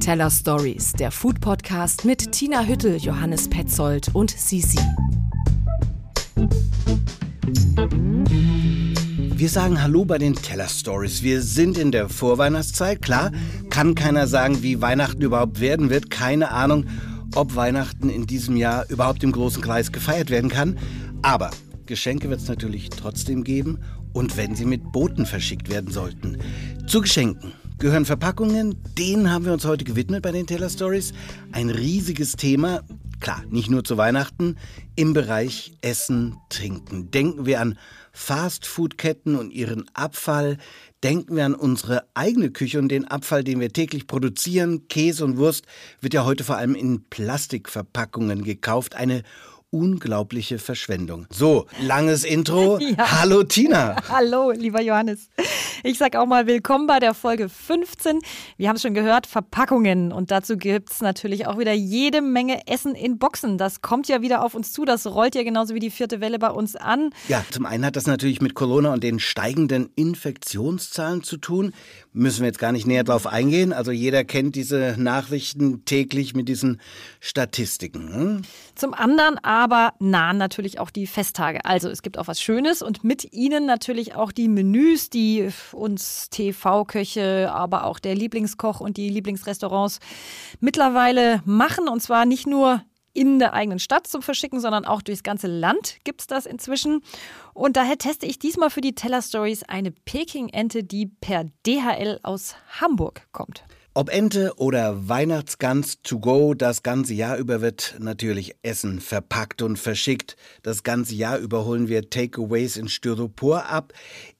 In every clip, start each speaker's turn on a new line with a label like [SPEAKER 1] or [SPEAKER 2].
[SPEAKER 1] Teller Stories, der Food Podcast mit Tina Hüttel, Johannes Petzold und Sisi.
[SPEAKER 2] Wir sagen Hallo bei den Teller Stories. Wir sind in der Vorweihnachtszeit. Klar, kann keiner sagen, wie Weihnachten überhaupt werden wird. Keine Ahnung, ob Weihnachten in diesem Jahr überhaupt im großen Kreis gefeiert werden kann. Aber Geschenke wird es natürlich trotzdem geben und wenn sie mit Booten verschickt werden sollten. Zu Geschenken gehören Verpackungen. Denen haben wir uns heute gewidmet bei den Taylor Stories. Ein riesiges Thema. Klar, nicht nur zu Weihnachten, im Bereich Essen, Trinken. Denken wir an Fastfood-Ketten und ihren Abfall. Denken wir an unsere eigene Küche und den Abfall, den wir täglich produzieren. Käse und Wurst wird ja heute vor allem in Plastikverpackungen gekauft. Eine unglaubliche Verschwendung. So, langes Intro. Ja. Hallo Tina.
[SPEAKER 3] Hallo, lieber Johannes. Ich sag auch mal willkommen bei der Folge 15. Wir haben es schon gehört, Verpackungen. Und dazu gibt es natürlich auch wieder jede Menge Essen in Boxen. Das kommt ja wieder auf uns zu. Das rollt ja genauso wie die vierte Welle bei uns an.
[SPEAKER 2] Ja, zum einen hat das natürlich mit Corona und den steigenden Infektionszahlen zu tun. Müssen wir jetzt gar nicht näher drauf eingehen. Also jeder kennt diese Nachrichten täglich mit diesen Statistiken. Hm?
[SPEAKER 3] Zum anderen aber nahen natürlich auch die Festtage. Also es gibt auch was Schönes und mit ihnen natürlich auch die Menüs, die uns TV-Köche, aber auch der Lieblingskoch und die Lieblingsrestaurants mittlerweile machen. Und zwar nicht nur in der eigenen Stadt zum Verschicken, sondern auch durchs ganze Land gibt es das inzwischen. Und daher teste ich diesmal für die Teller Stories eine Peking-Ente, die per DHL aus Hamburg kommt.
[SPEAKER 2] Ob Ente oder Weihnachtsgans to go, das ganze Jahr über wird natürlich Essen verpackt und verschickt. Das ganze Jahr über holen wir Takeaways in Styropor ab.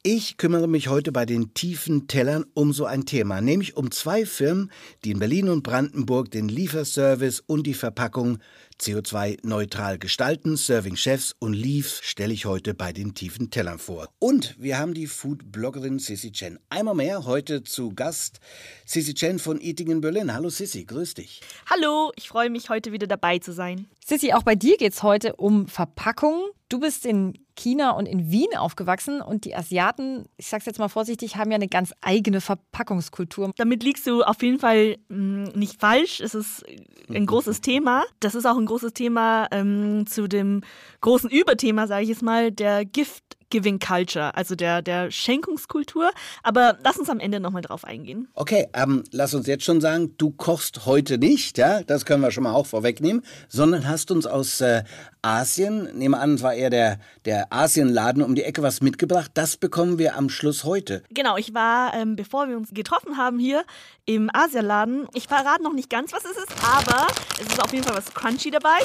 [SPEAKER 2] Ich kümmere mich heute bei den tiefen Tellern um so ein Thema, nämlich um zwei Firmen, die in Berlin und Brandenburg den Lieferservice und die Verpackung CO2-neutral gestalten. Serving Chefs und Leaf stelle ich heute bei den tiefen Tellern vor. Und wir haben die Food-Bloggerin Sissy Chen. Einmal mehr heute zu Gast. Sissy Chen von Eating in Berlin. Hallo Sissy, grüß dich.
[SPEAKER 4] Hallo, ich freue mich heute wieder dabei zu sein.
[SPEAKER 3] Sissy, auch bei dir geht es heute um Verpackung. Du bist in China und in Wien aufgewachsen und die Asiaten, ich sag's jetzt mal vorsichtig, haben ja eine ganz eigene Verpackungskultur.
[SPEAKER 4] Damit liegst du auf jeden Fall hm, nicht falsch. Es ist ein großes Thema. Das ist auch ein großes Thema ähm, zu dem großen Überthema, sage ich jetzt mal, der Gift Giving Culture, also der, der Schenkungskultur. Aber lass uns am Ende nochmal drauf eingehen.
[SPEAKER 2] Okay, ähm, lass uns jetzt schon sagen, du kochst heute nicht, ja, das können wir schon mal auch vorwegnehmen, sondern hast uns aus äh, Asien, nehme an, es war eher der, der Asienladen um die Ecke was mitgebracht. Das bekommen wir am Schluss heute.
[SPEAKER 4] Genau, ich war, ähm, bevor wir uns getroffen haben hier im Asienladen, ich verrate noch nicht ganz, was es ist, aber es ist auf jeden Fall was Crunchy dabei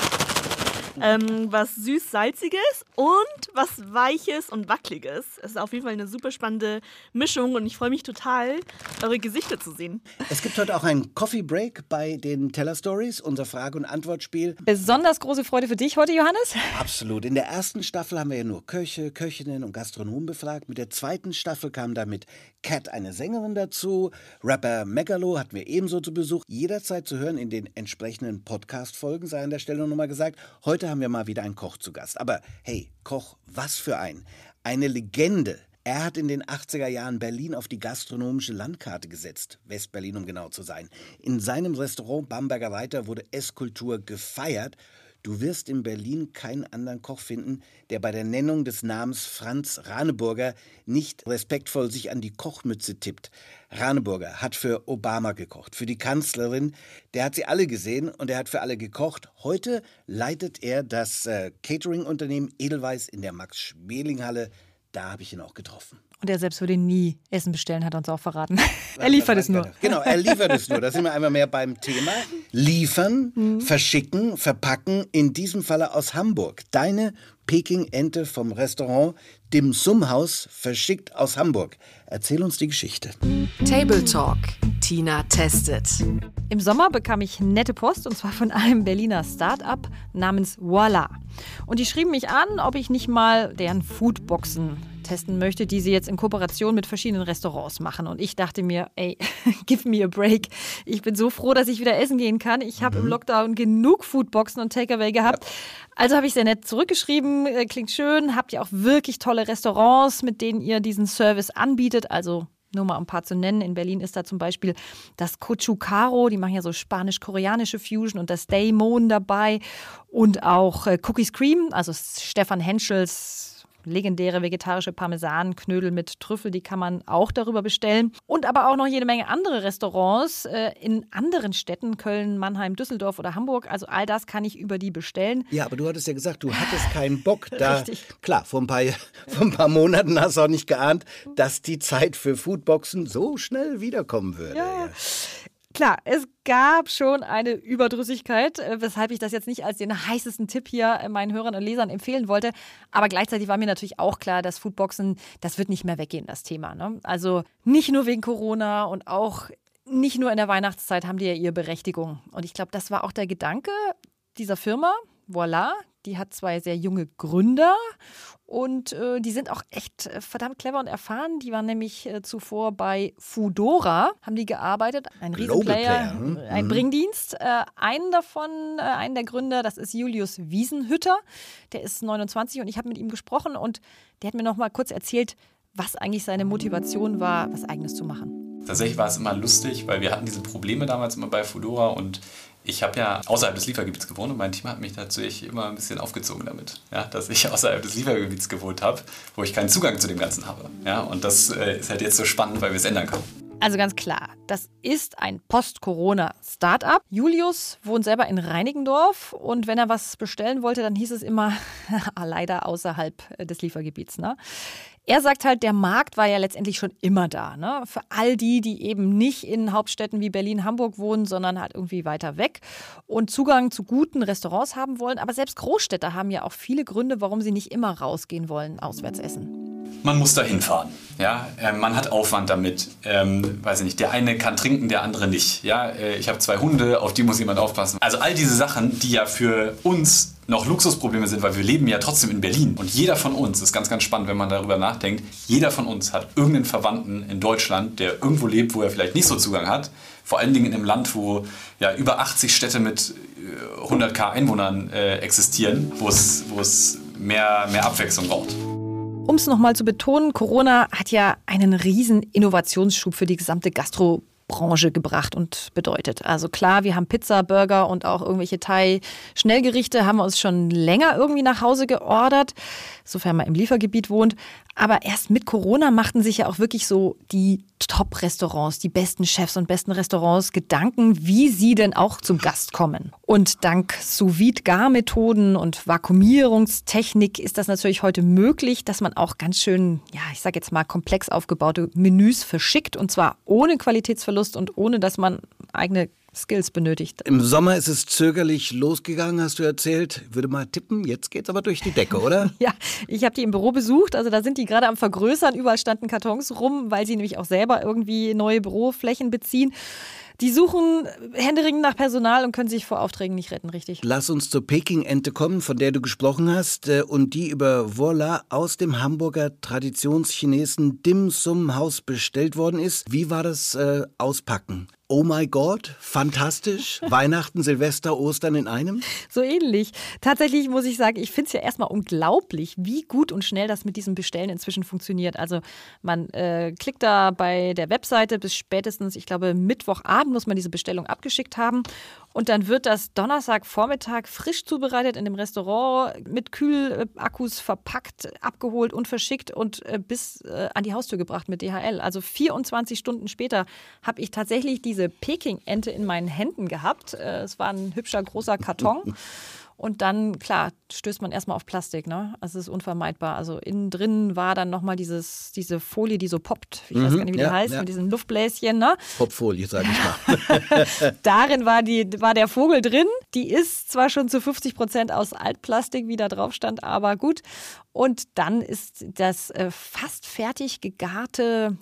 [SPEAKER 4] ähm, was süß-salziges und was weiches und wackeliges. Es ist auf jeden Fall eine super spannende Mischung und ich freue mich total, eure Gesichter zu sehen.
[SPEAKER 2] Es gibt heute auch einen Coffee Break bei den Teller Stories, unser Frage- und Antwortspiel.
[SPEAKER 3] Besonders große Freude für dich heute, Johannes.
[SPEAKER 2] Absolut. In der ersten Staffel haben wir ja nur Köche, Köchinnen und Gastronomen befragt. Mit der zweiten Staffel kam damit Cat, eine Sängerin dazu. Rapper Megalo hatten wir ebenso zu Besuch. Jederzeit zu hören in den entsprechenden Podcast-Folgen, sei an der Stelle nochmal gesagt. Heute Heute haben wir mal wieder einen Koch zu Gast. Aber hey, Koch, was für ein. Eine Legende. Er hat in den 80er Jahren Berlin auf die gastronomische Landkarte gesetzt, Westberlin um genau zu sein. In seinem Restaurant Bamberger Reiter wurde Esskultur gefeiert Du wirst in Berlin keinen anderen Koch finden, der bei der Nennung des Namens Franz Raneburger nicht respektvoll sich an die Kochmütze tippt. Raneburger hat für Obama gekocht, für die Kanzlerin, der hat sie alle gesehen und er hat für alle gekocht. Heute leitet er das äh, Catering-Unternehmen Edelweiss in der Max-Schmeling-Halle. Da habe ich ihn auch getroffen.
[SPEAKER 3] Und er selbst würde nie Essen bestellen, hat er uns auch verraten. er liefert es nur.
[SPEAKER 2] Genau, er liefert es nur. Da sind wir einmal mehr beim Thema. Liefern, mhm. verschicken, verpacken. In diesem Falle aus Hamburg. Deine Peking-Ente vom Restaurant Dim Sum Haus verschickt aus Hamburg. Erzähl uns die Geschichte.
[SPEAKER 1] Table Talk. Tina testet.
[SPEAKER 3] Im Sommer bekam ich nette Post und zwar von einem Berliner Start-up namens Voila. Und die schrieben mich an, ob ich nicht mal deren Foodboxen testen möchte, die sie jetzt in Kooperation mit verschiedenen Restaurants machen. Und ich dachte mir, ey, give me a break. Ich bin so froh, dass ich wieder essen gehen kann. Ich habe mhm. im Lockdown genug Foodboxen und Takeaway gehabt. Ja. Also habe ich sehr nett zurückgeschrieben, äh, klingt schön. Habt ihr auch wirklich tolle Restaurants, mit denen ihr diesen Service anbietet? Also Nur mal ein paar zu nennen. In Berlin ist da zum Beispiel das Cochucaro, die machen ja so spanisch-koreanische Fusion und das Daemon dabei. Und auch äh, Cookies Cream, also Stefan Henschels legendäre vegetarische Parmesanknödel mit Trüffel, die kann man auch darüber bestellen. Und aber auch noch jede Menge andere Restaurants äh, in anderen Städten, Köln, Mannheim, Düsseldorf oder Hamburg. Also all das kann ich über die bestellen.
[SPEAKER 2] Ja, aber du hattest ja gesagt, du hattest keinen Bock da. Richtig. Klar, vor ein, paar, vor ein paar Monaten hast du auch nicht geahnt, dass die Zeit für Foodboxen so schnell wiederkommen würde.
[SPEAKER 3] Ja. ja. Klar, es gab schon eine Überdrüssigkeit, äh, weshalb ich das jetzt nicht als den heißesten Tipp hier äh, meinen Hörern und Lesern empfehlen wollte. Aber gleichzeitig war mir natürlich auch klar, dass Foodboxen, das wird nicht mehr weggehen, das Thema. Ne? Also nicht nur wegen Corona und auch nicht nur in der Weihnachtszeit haben die ja ihre Berechtigung. Und ich glaube, das war auch der Gedanke dieser Firma. Voila, die hat zwei sehr junge Gründer und äh, die sind auch echt äh, verdammt clever und erfahren. Die waren nämlich äh, zuvor bei Foodora, haben die gearbeitet. Ein Riesenplayer, hm? ein mhm. Bringdienst. Äh, einen davon, äh, einen der Gründer, das ist Julius Wiesenhütter. Der ist 29 und ich habe mit ihm gesprochen und der hat mir noch mal kurz erzählt, was eigentlich seine Motivation war, was Eigenes zu machen.
[SPEAKER 5] Tatsächlich war es immer lustig, weil wir hatten diese Probleme damals immer bei Foodora und ich habe ja außerhalb des Liefergebiets gewohnt und mein Team hat mich natürlich immer ein bisschen aufgezogen damit, ja, dass ich außerhalb des Liefergebiets gewohnt habe, wo ich keinen Zugang zu dem Ganzen habe. Ja, und das äh, ist halt jetzt so spannend, weil wir es ändern können.
[SPEAKER 3] Also ganz klar, das ist ein Post-Corona-Startup. Julius wohnt selber in Reinigendorf und wenn er was bestellen wollte, dann hieß es immer leider außerhalb des Liefergebiets. Ne? Er sagt halt, der Markt war ja letztendlich schon immer da. Ne? Für all die, die eben nicht in Hauptstädten wie Berlin, Hamburg wohnen, sondern halt irgendwie weiter weg und Zugang zu guten Restaurants haben wollen. Aber selbst Großstädter haben ja auch viele Gründe, warum sie nicht immer rausgehen wollen, auswärts essen.
[SPEAKER 5] Man muss da hinfahren. Ja? Äh, man hat Aufwand damit. Ähm, weiß ich nicht, der eine kann trinken, der andere nicht. Ja? Äh, ich habe zwei Hunde, auf die muss jemand aufpassen. Also all diese Sachen, die ja für uns noch Luxusprobleme sind, weil wir leben ja trotzdem in Berlin. Und jeder von uns, ist ganz, ganz spannend, wenn man darüber nachdenkt, jeder von uns hat irgendeinen Verwandten in Deutschland, der irgendwo lebt, wo er vielleicht nicht so Zugang hat. Vor allen Dingen in einem Land, wo ja über 80 Städte mit 100k äh, Einwohnern äh, existieren, wo es mehr, mehr Abwechslung braucht.
[SPEAKER 3] Um es nochmal zu betonen, Corona hat ja einen riesen Innovationsschub für die gesamte Gastro Branche gebracht und bedeutet. Also klar, wir haben Pizza, Burger und auch irgendwelche Thai-Schnellgerichte, haben wir uns schon länger irgendwie nach Hause geordert, sofern man im Liefergebiet wohnt. Aber erst mit Corona machten sich ja auch wirklich so die Top-Restaurants, die besten Chefs und besten Restaurants Gedanken, wie sie denn auch zum Gast kommen. Und dank Sous-Vide-Gar-Methoden und Vakuumierungstechnik ist das natürlich heute möglich, dass man auch ganz schön, ja, ich sage jetzt mal komplex aufgebaute Menüs verschickt und zwar ohne Qualitätsverlust und ohne, dass man eigene Skills benötigt.
[SPEAKER 2] Im Sommer ist es zögerlich losgegangen, hast du erzählt. Würde mal tippen, jetzt geht's aber durch die Decke, oder?
[SPEAKER 3] ja, ich habe die im Büro besucht. Also da sind die gerade am Vergrößern. Überall standen Kartons rum, weil sie nämlich auch selber irgendwie neue Büroflächen beziehen. Die suchen händeringend nach Personal und können sich vor Aufträgen nicht retten, richtig?
[SPEAKER 2] Lass uns zur Peking-Ente kommen, von der du gesprochen hast äh, und die über Voila aus dem Hamburger Traditionschinesen Dim Sum Haus bestellt worden ist. Wie war das äh, Auspacken? Oh my God, fantastisch. Weihnachten, Silvester, Ostern in einem?
[SPEAKER 3] So ähnlich. Tatsächlich muss ich sagen, ich finde es ja erstmal unglaublich, wie gut und schnell das mit diesem Bestellen inzwischen funktioniert. Also man äh, klickt da bei der Webseite bis spätestens, ich glaube, Mittwochabend muss man diese Bestellung abgeschickt haben. Und dann wird das Donnerstagvormittag frisch zubereitet in dem Restaurant, mit Kühlakkus verpackt, abgeholt und verschickt und äh, bis äh, an die Haustür gebracht mit DHL. Also 24 Stunden später habe ich tatsächlich diese Peking-Ente in meinen Händen gehabt. Äh, es war ein hübscher großer Karton. Und dann, klar, stößt man erstmal auf Plastik, ne? Also es ist unvermeidbar. Also innen drin war dann nochmal dieses, diese Folie, die so poppt. Ich mhm, weiß gar nicht, wie ja, die heißt, ja. mit diesen Luftbläschen, ne?
[SPEAKER 2] Popfolie, sage ich
[SPEAKER 3] mal. Darin war, die, war der Vogel drin. Die ist zwar schon zu 50 Prozent aus Altplastik, wie da drauf stand, aber gut. Und dann ist das äh, fast fertig gegarte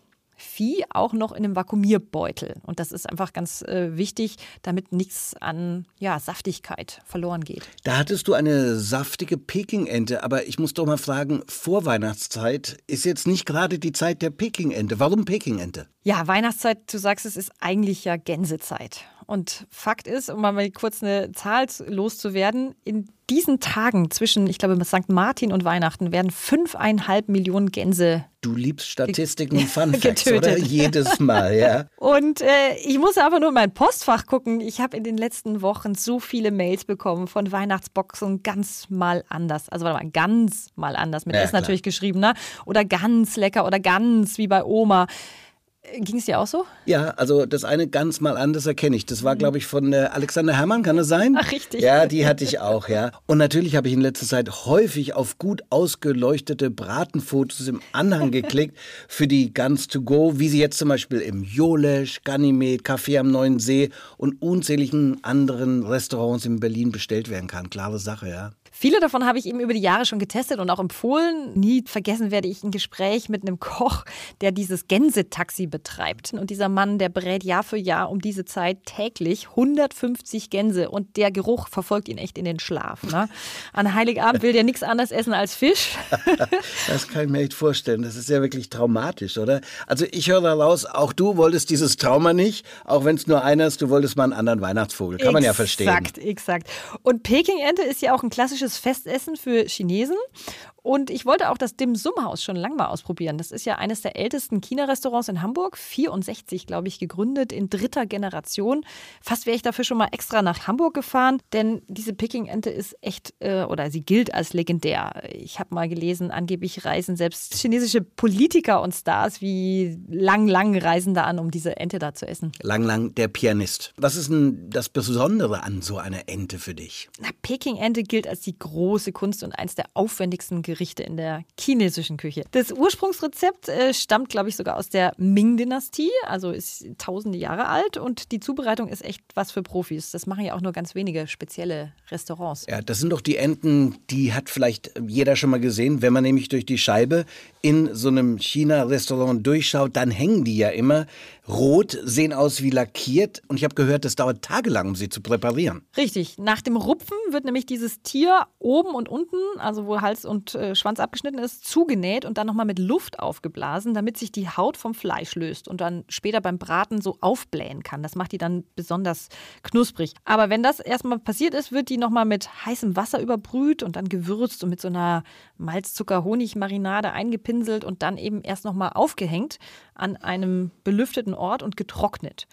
[SPEAKER 3] Vieh auch noch in einem Vakuumierbeutel. Und das ist einfach ganz äh, wichtig, damit nichts an ja, Saftigkeit verloren geht.
[SPEAKER 2] Da hattest du eine saftige Pekingente, aber ich muss doch mal fragen, Vorweihnachtszeit ist jetzt nicht gerade die Zeit der Pekingente. Warum Pekingente?
[SPEAKER 3] Ja, Weihnachtszeit, du sagst es, ist eigentlich ja Gänsezeit. Und Fakt ist, um mal kurz eine Zahl loszuwerden, in diesen Tagen zwischen, ich glaube, St. Martin und Weihnachten werden fünfeinhalb Millionen Gänse.
[SPEAKER 2] Du liebst Statistiken und Fun Facts, oder? Jedes Mal, ja.
[SPEAKER 3] Und äh, ich muss einfach nur in mein Postfach gucken. Ich habe in den letzten Wochen so viele Mails bekommen von Weihnachtsboxen ganz mal anders. Also warte mal, ganz mal anders. Mit ja, S natürlich geschrieben, ne? Oder ganz lecker oder ganz wie bei Oma. Ging es dir auch so?
[SPEAKER 2] Ja, also das eine ganz mal anders erkenne ich. Das war, glaube ich, von äh, Alexander Herrmann, kann das sein?
[SPEAKER 3] Ach, richtig.
[SPEAKER 2] Ja, die hatte ich auch, ja. Und natürlich habe ich in letzter Zeit häufig auf gut ausgeleuchtete Bratenfotos im Anhang geklickt für die Guns to Go, wie sie jetzt zum Beispiel im Jolesch, Ganymed, Café am Neuen See und unzähligen anderen Restaurants in Berlin bestellt werden kann. Klare Sache, ja.
[SPEAKER 3] Viele davon habe ich eben über die Jahre schon getestet und auch empfohlen. Nie vergessen werde ich ein Gespräch mit einem Koch, der dieses Gänsetaxi betreibt. Und dieser Mann, der brät Jahr für Jahr um diese Zeit täglich 150 Gänse und der Geruch verfolgt ihn echt in den Schlaf. Ne? An Heiligabend will der nichts anderes essen als Fisch.
[SPEAKER 2] das kann ich mir echt vorstellen. Das ist ja wirklich traumatisch, oder? Also ich höre daraus, auch du wolltest dieses Trauma nicht, auch wenn es nur einer ist, du wolltest mal einen anderen Weihnachtsvogel. Kann man ja verstehen.
[SPEAKER 3] Exakt, exakt. Und Peking-Ente ist ja auch ein klassisches klassisches Festessen für Chinesen. Und ich wollte auch das Dim Sum Haus schon lange mal ausprobieren. Das ist ja eines der ältesten China-Restaurants in Hamburg. 64, glaube ich, gegründet in dritter Generation. Fast wäre ich dafür schon mal extra nach Hamburg gefahren, denn diese Peking-Ente ist echt, äh, oder sie gilt als legendär. Ich habe mal gelesen, angeblich reisen selbst chinesische Politiker und Stars wie Lang Lang reisen da an, um diese Ente da zu essen.
[SPEAKER 2] Lang Lang, der Pianist. Was ist denn das Besondere an so einer Ente für dich?
[SPEAKER 3] Na, Peking-Ente gilt als die große Kunst und eins der aufwendigsten Gerichte in der chinesischen Küche. Das Ursprungsrezept äh, stammt, glaube ich, sogar aus der Ming-Dynastie, also ist tausende Jahre alt und die Zubereitung ist echt was für Profis. Das machen ja auch nur ganz wenige spezielle Restaurants.
[SPEAKER 2] Ja, das sind doch die Enten, die hat vielleicht jeder schon mal gesehen. Wenn man nämlich durch die Scheibe in so einem China-Restaurant durchschaut, dann hängen die ja immer rot, sehen aus wie lackiert und ich habe gehört, das dauert tagelang, um sie zu präparieren.
[SPEAKER 3] Richtig. Nach dem Rupfen wird nämlich dieses Tier oben und unten, also wo Hals und äh, Schwanz abgeschnitten ist, zugenäht und dann nochmal mit Luft aufgeblasen, damit sich die Haut vom Fleisch löst und dann später beim Braten so aufblähen kann. Das macht die dann besonders knusprig. Aber wenn das erstmal passiert ist, wird die nochmal mit heißem Wasser überbrüht und dann gewürzt und mit so einer Malzzucker-Honig-Marinade eingepinselt und dann eben erst nochmal aufgehängt an einem belüfteten Ort und getrocknet.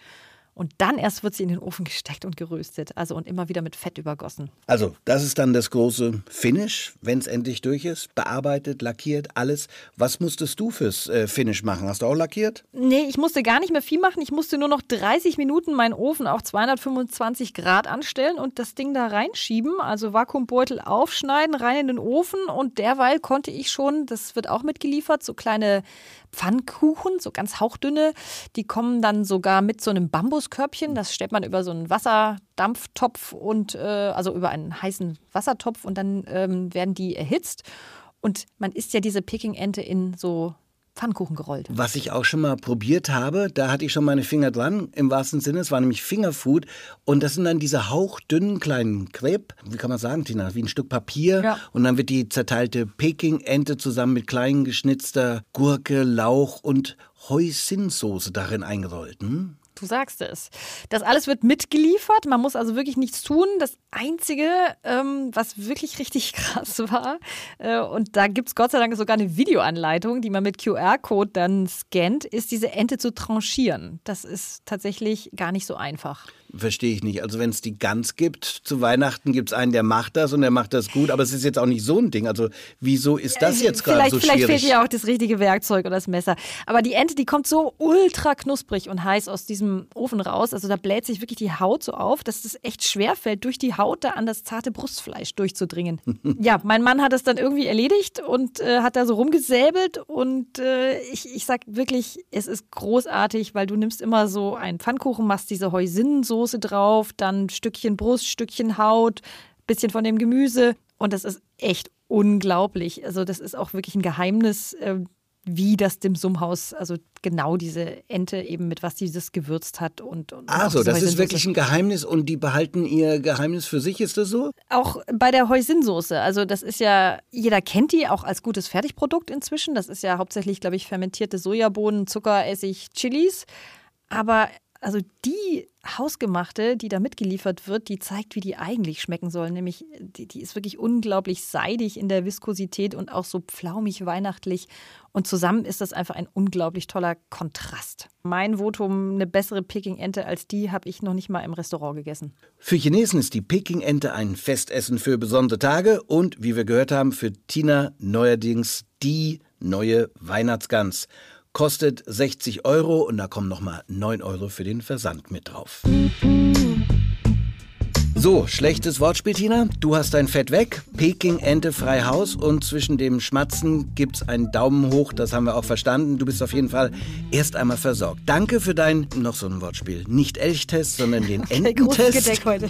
[SPEAKER 3] Und dann erst wird sie in den Ofen gesteckt und geröstet. Also und immer wieder mit Fett übergossen.
[SPEAKER 2] Also, das ist dann das große Finish, wenn es endlich durch ist. Bearbeitet, lackiert, alles. Was musstest du fürs äh, Finish machen? Hast du auch lackiert?
[SPEAKER 3] Nee, ich musste gar nicht mehr viel machen. Ich musste nur noch 30 Minuten meinen Ofen auf 225 Grad anstellen und das Ding da reinschieben. Also Vakuumbeutel aufschneiden, rein in den Ofen. Und derweil konnte ich schon, das wird auch mitgeliefert, so kleine Pfannkuchen, so ganz hauchdünne. Die kommen dann sogar mit so einem Bambuskörbchen. Das stellt man über so einen Wasserdampftopf und äh, also über einen heißen Wassertopf und dann ähm, werden die erhitzt. Und man isst ja diese Peking-Ente in so Pfannkuchen gerollt.
[SPEAKER 2] Was ich auch schon mal probiert habe, da hatte ich schon meine Finger dran, im wahrsten Sinne. Es war nämlich Fingerfood. Und das sind dann diese hauchdünnen kleinen Crepe, wie kann man sagen, Tina, wie ein Stück Papier. Ja. Und dann wird die zerteilte Peking-Ente zusammen mit klein geschnitzter Gurke, Lauch und Hoisinsoße darin eingerollt. Hm?
[SPEAKER 3] Du sagst es. Das alles wird mitgeliefert. Man muss also wirklich nichts tun. Das Einzige, ähm, was wirklich richtig krass war, äh, und da gibt es Gott sei Dank sogar eine Videoanleitung, die man mit QR-Code dann scannt, ist diese Ente zu tranchieren. Das ist tatsächlich gar nicht so einfach.
[SPEAKER 2] Verstehe ich nicht. Also wenn es die Gans gibt, zu Weihnachten gibt es einen, der macht das und der macht das gut, aber es ist jetzt auch nicht so ein Ding. Also wieso ist das jetzt gerade so
[SPEAKER 3] schwierig?
[SPEAKER 2] Vielleicht
[SPEAKER 3] fehlt ja auch das richtige Werkzeug oder das Messer. Aber die Ente, die kommt so ultra knusprig und heiß aus diesem Ofen raus. Also da bläht sich wirklich die Haut so auf, dass es echt schwer fällt, durch die Haut da an das zarte Brustfleisch durchzudringen. ja, mein Mann hat es dann irgendwie erledigt und äh, hat da so rumgesäbelt und äh, ich, ich sag wirklich, es ist großartig, weil du nimmst immer so einen Pfannkuchen, machst diese Heusinnensoße Soße drauf, dann Stückchen Brust, Stückchen Haut, bisschen von dem Gemüse. Und das ist echt unglaublich. Also, das ist auch wirklich ein Geheimnis, äh, wie das Dim Sum Haus, also genau diese Ente eben mit was dieses gewürzt hat und, und
[SPEAKER 2] also das ist wirklich ein Geheimnis und die behalten ihr Geheimnis für sich, ist das so?
[SPEAKER 3] Auch bei der Heusinnsoße, also das ist ja jeder kennt die auch als gutes Fertigprodukt inzwischen. Das ist ja hauptsächlich, glaube ich, fermentierte Sojabohnen, Zucker, Essig, Chilis, aber also die hausgemachte, die da mitgeliefert wird, die zeigt, wie die eigentlich schmecken sollen. Nämlich, die, die ist wirklich unglaublich seidig in der Viskosität und auch so pflaumig weihnachtlich. Und zusammen ist das einfach ein unglaublich toller Kontrast. Mein Votum, eine bessere Peking-Ente als die, habe ich noch nicht mal im Restaurant gegessen.
[SPEAKER 2] Für Chinesen ist die Peking-Ente ein Festessen für besondere Tage und, wie wir gehört haben, für Tina neuerdings die neue Weihnachtsgans. Kostet 60 Euro und da kommen nochmal 9 Euro für den Versand mit drauf. So, schlechtes Wortspiel, Tina. Du hast dein Fett weg. Peking, Ente, frei Haus. Und zwischen dem Schmatzen gibt's einen Daumen hoch. Das haben wir auch verstanden. Du bist auf jeden Fall erst einmal versorgt. Danke für dein, noch so ein Wortspiel, nicht Elchtest, sondern den Ententest.
[SPEAKER 3] Gedeck heute.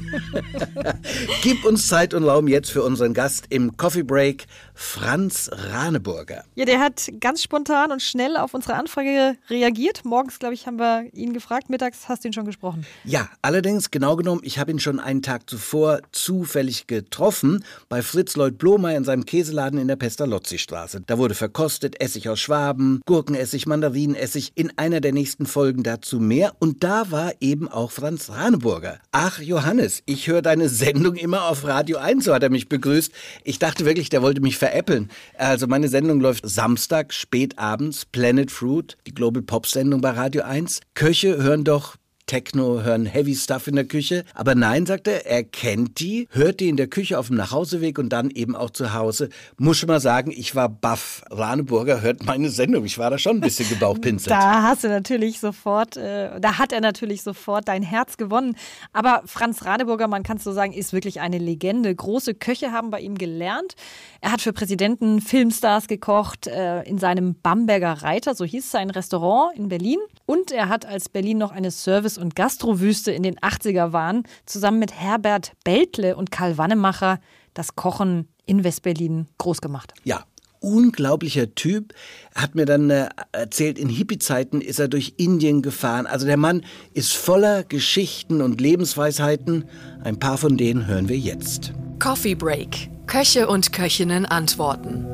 [SPEAKER 2] Gib uns Zeit und Raum jetzt für unseren Gast im Coffee Break, Franz Raneburger.
[SPEAKER 3] Ja, der hat ganz spontan und schnell auf unsere Anfrage reagiert. Morgens, glaube ich, haben wir ihn gefragt. Mittags hast du ihn schon gesprochen.
[SPEAKER 2] Ja, allerdings, genau genommen, ich habe ihn schon einen Tag zuvor zufällig getroffen bei Fritz Lloyd Blomer in seinem Käseladen in der Pestalozzi-Straße. Da wurde verkostet Essig aus Schwaben, Gurkenessig, Mandarinenessig, in einer der nächsten Folgen dazu mehr. Und da war eben auch Franz Raneburger. Ach, Johannes, ich höre deine Sendung immer auf Radio 1, so hat er mich begrüßt. Ich dachte wirklich, der wollte mich veräppeln. Also meine Sendung läuft Samstag, spät abends, Planet Fruit, die Global Pop Sendung bei Radio 1. Köche hören doch Techno, hören Heavy Stuff in der Küche. Aber nein, sagt er, er kennt die, hört die in der Küche auf dem Nachhauseweg und dann eben auch zu Hause. Muss schon mal sagen, ich war baff. Raneburger hört meine Sendung. Ich war da schon ein bisschen gebauchpinselt.
[SPEAKER 3] Da hast du natürlich sofort, äh, da hat er natürlich sofort dein Herz gewonnen. Aber Franz Raneburger, man kann es so sagen, ist wirklich eine Legende. Große Köche haben bei ihm gelernt. Er hat für Präsidenten, Filmstars gekocht, äh, in seinem Bamberger Reiter, so hieß sein Restaurant in Berlin. Und er hat, als Berlin noch eine Service- und Gastrowüste in den 80er waren, zusammen mit Herbert Beltle und Karl Wannemacher das Kochen in Westberlin groß gemacht.
[SPEAKER 2] Ja, unglaublicher Typ. Er hat mir dann äh, erzählt, in Hippie-Zeiten ist er durch Indien gefahren. Also der Mann ist voller Geschichten und Lebensweisheiten. Ein paar von denen hören wir jetzt.
[SPEAKER 1] Coffee Break. Köche und Köchinnen antworten.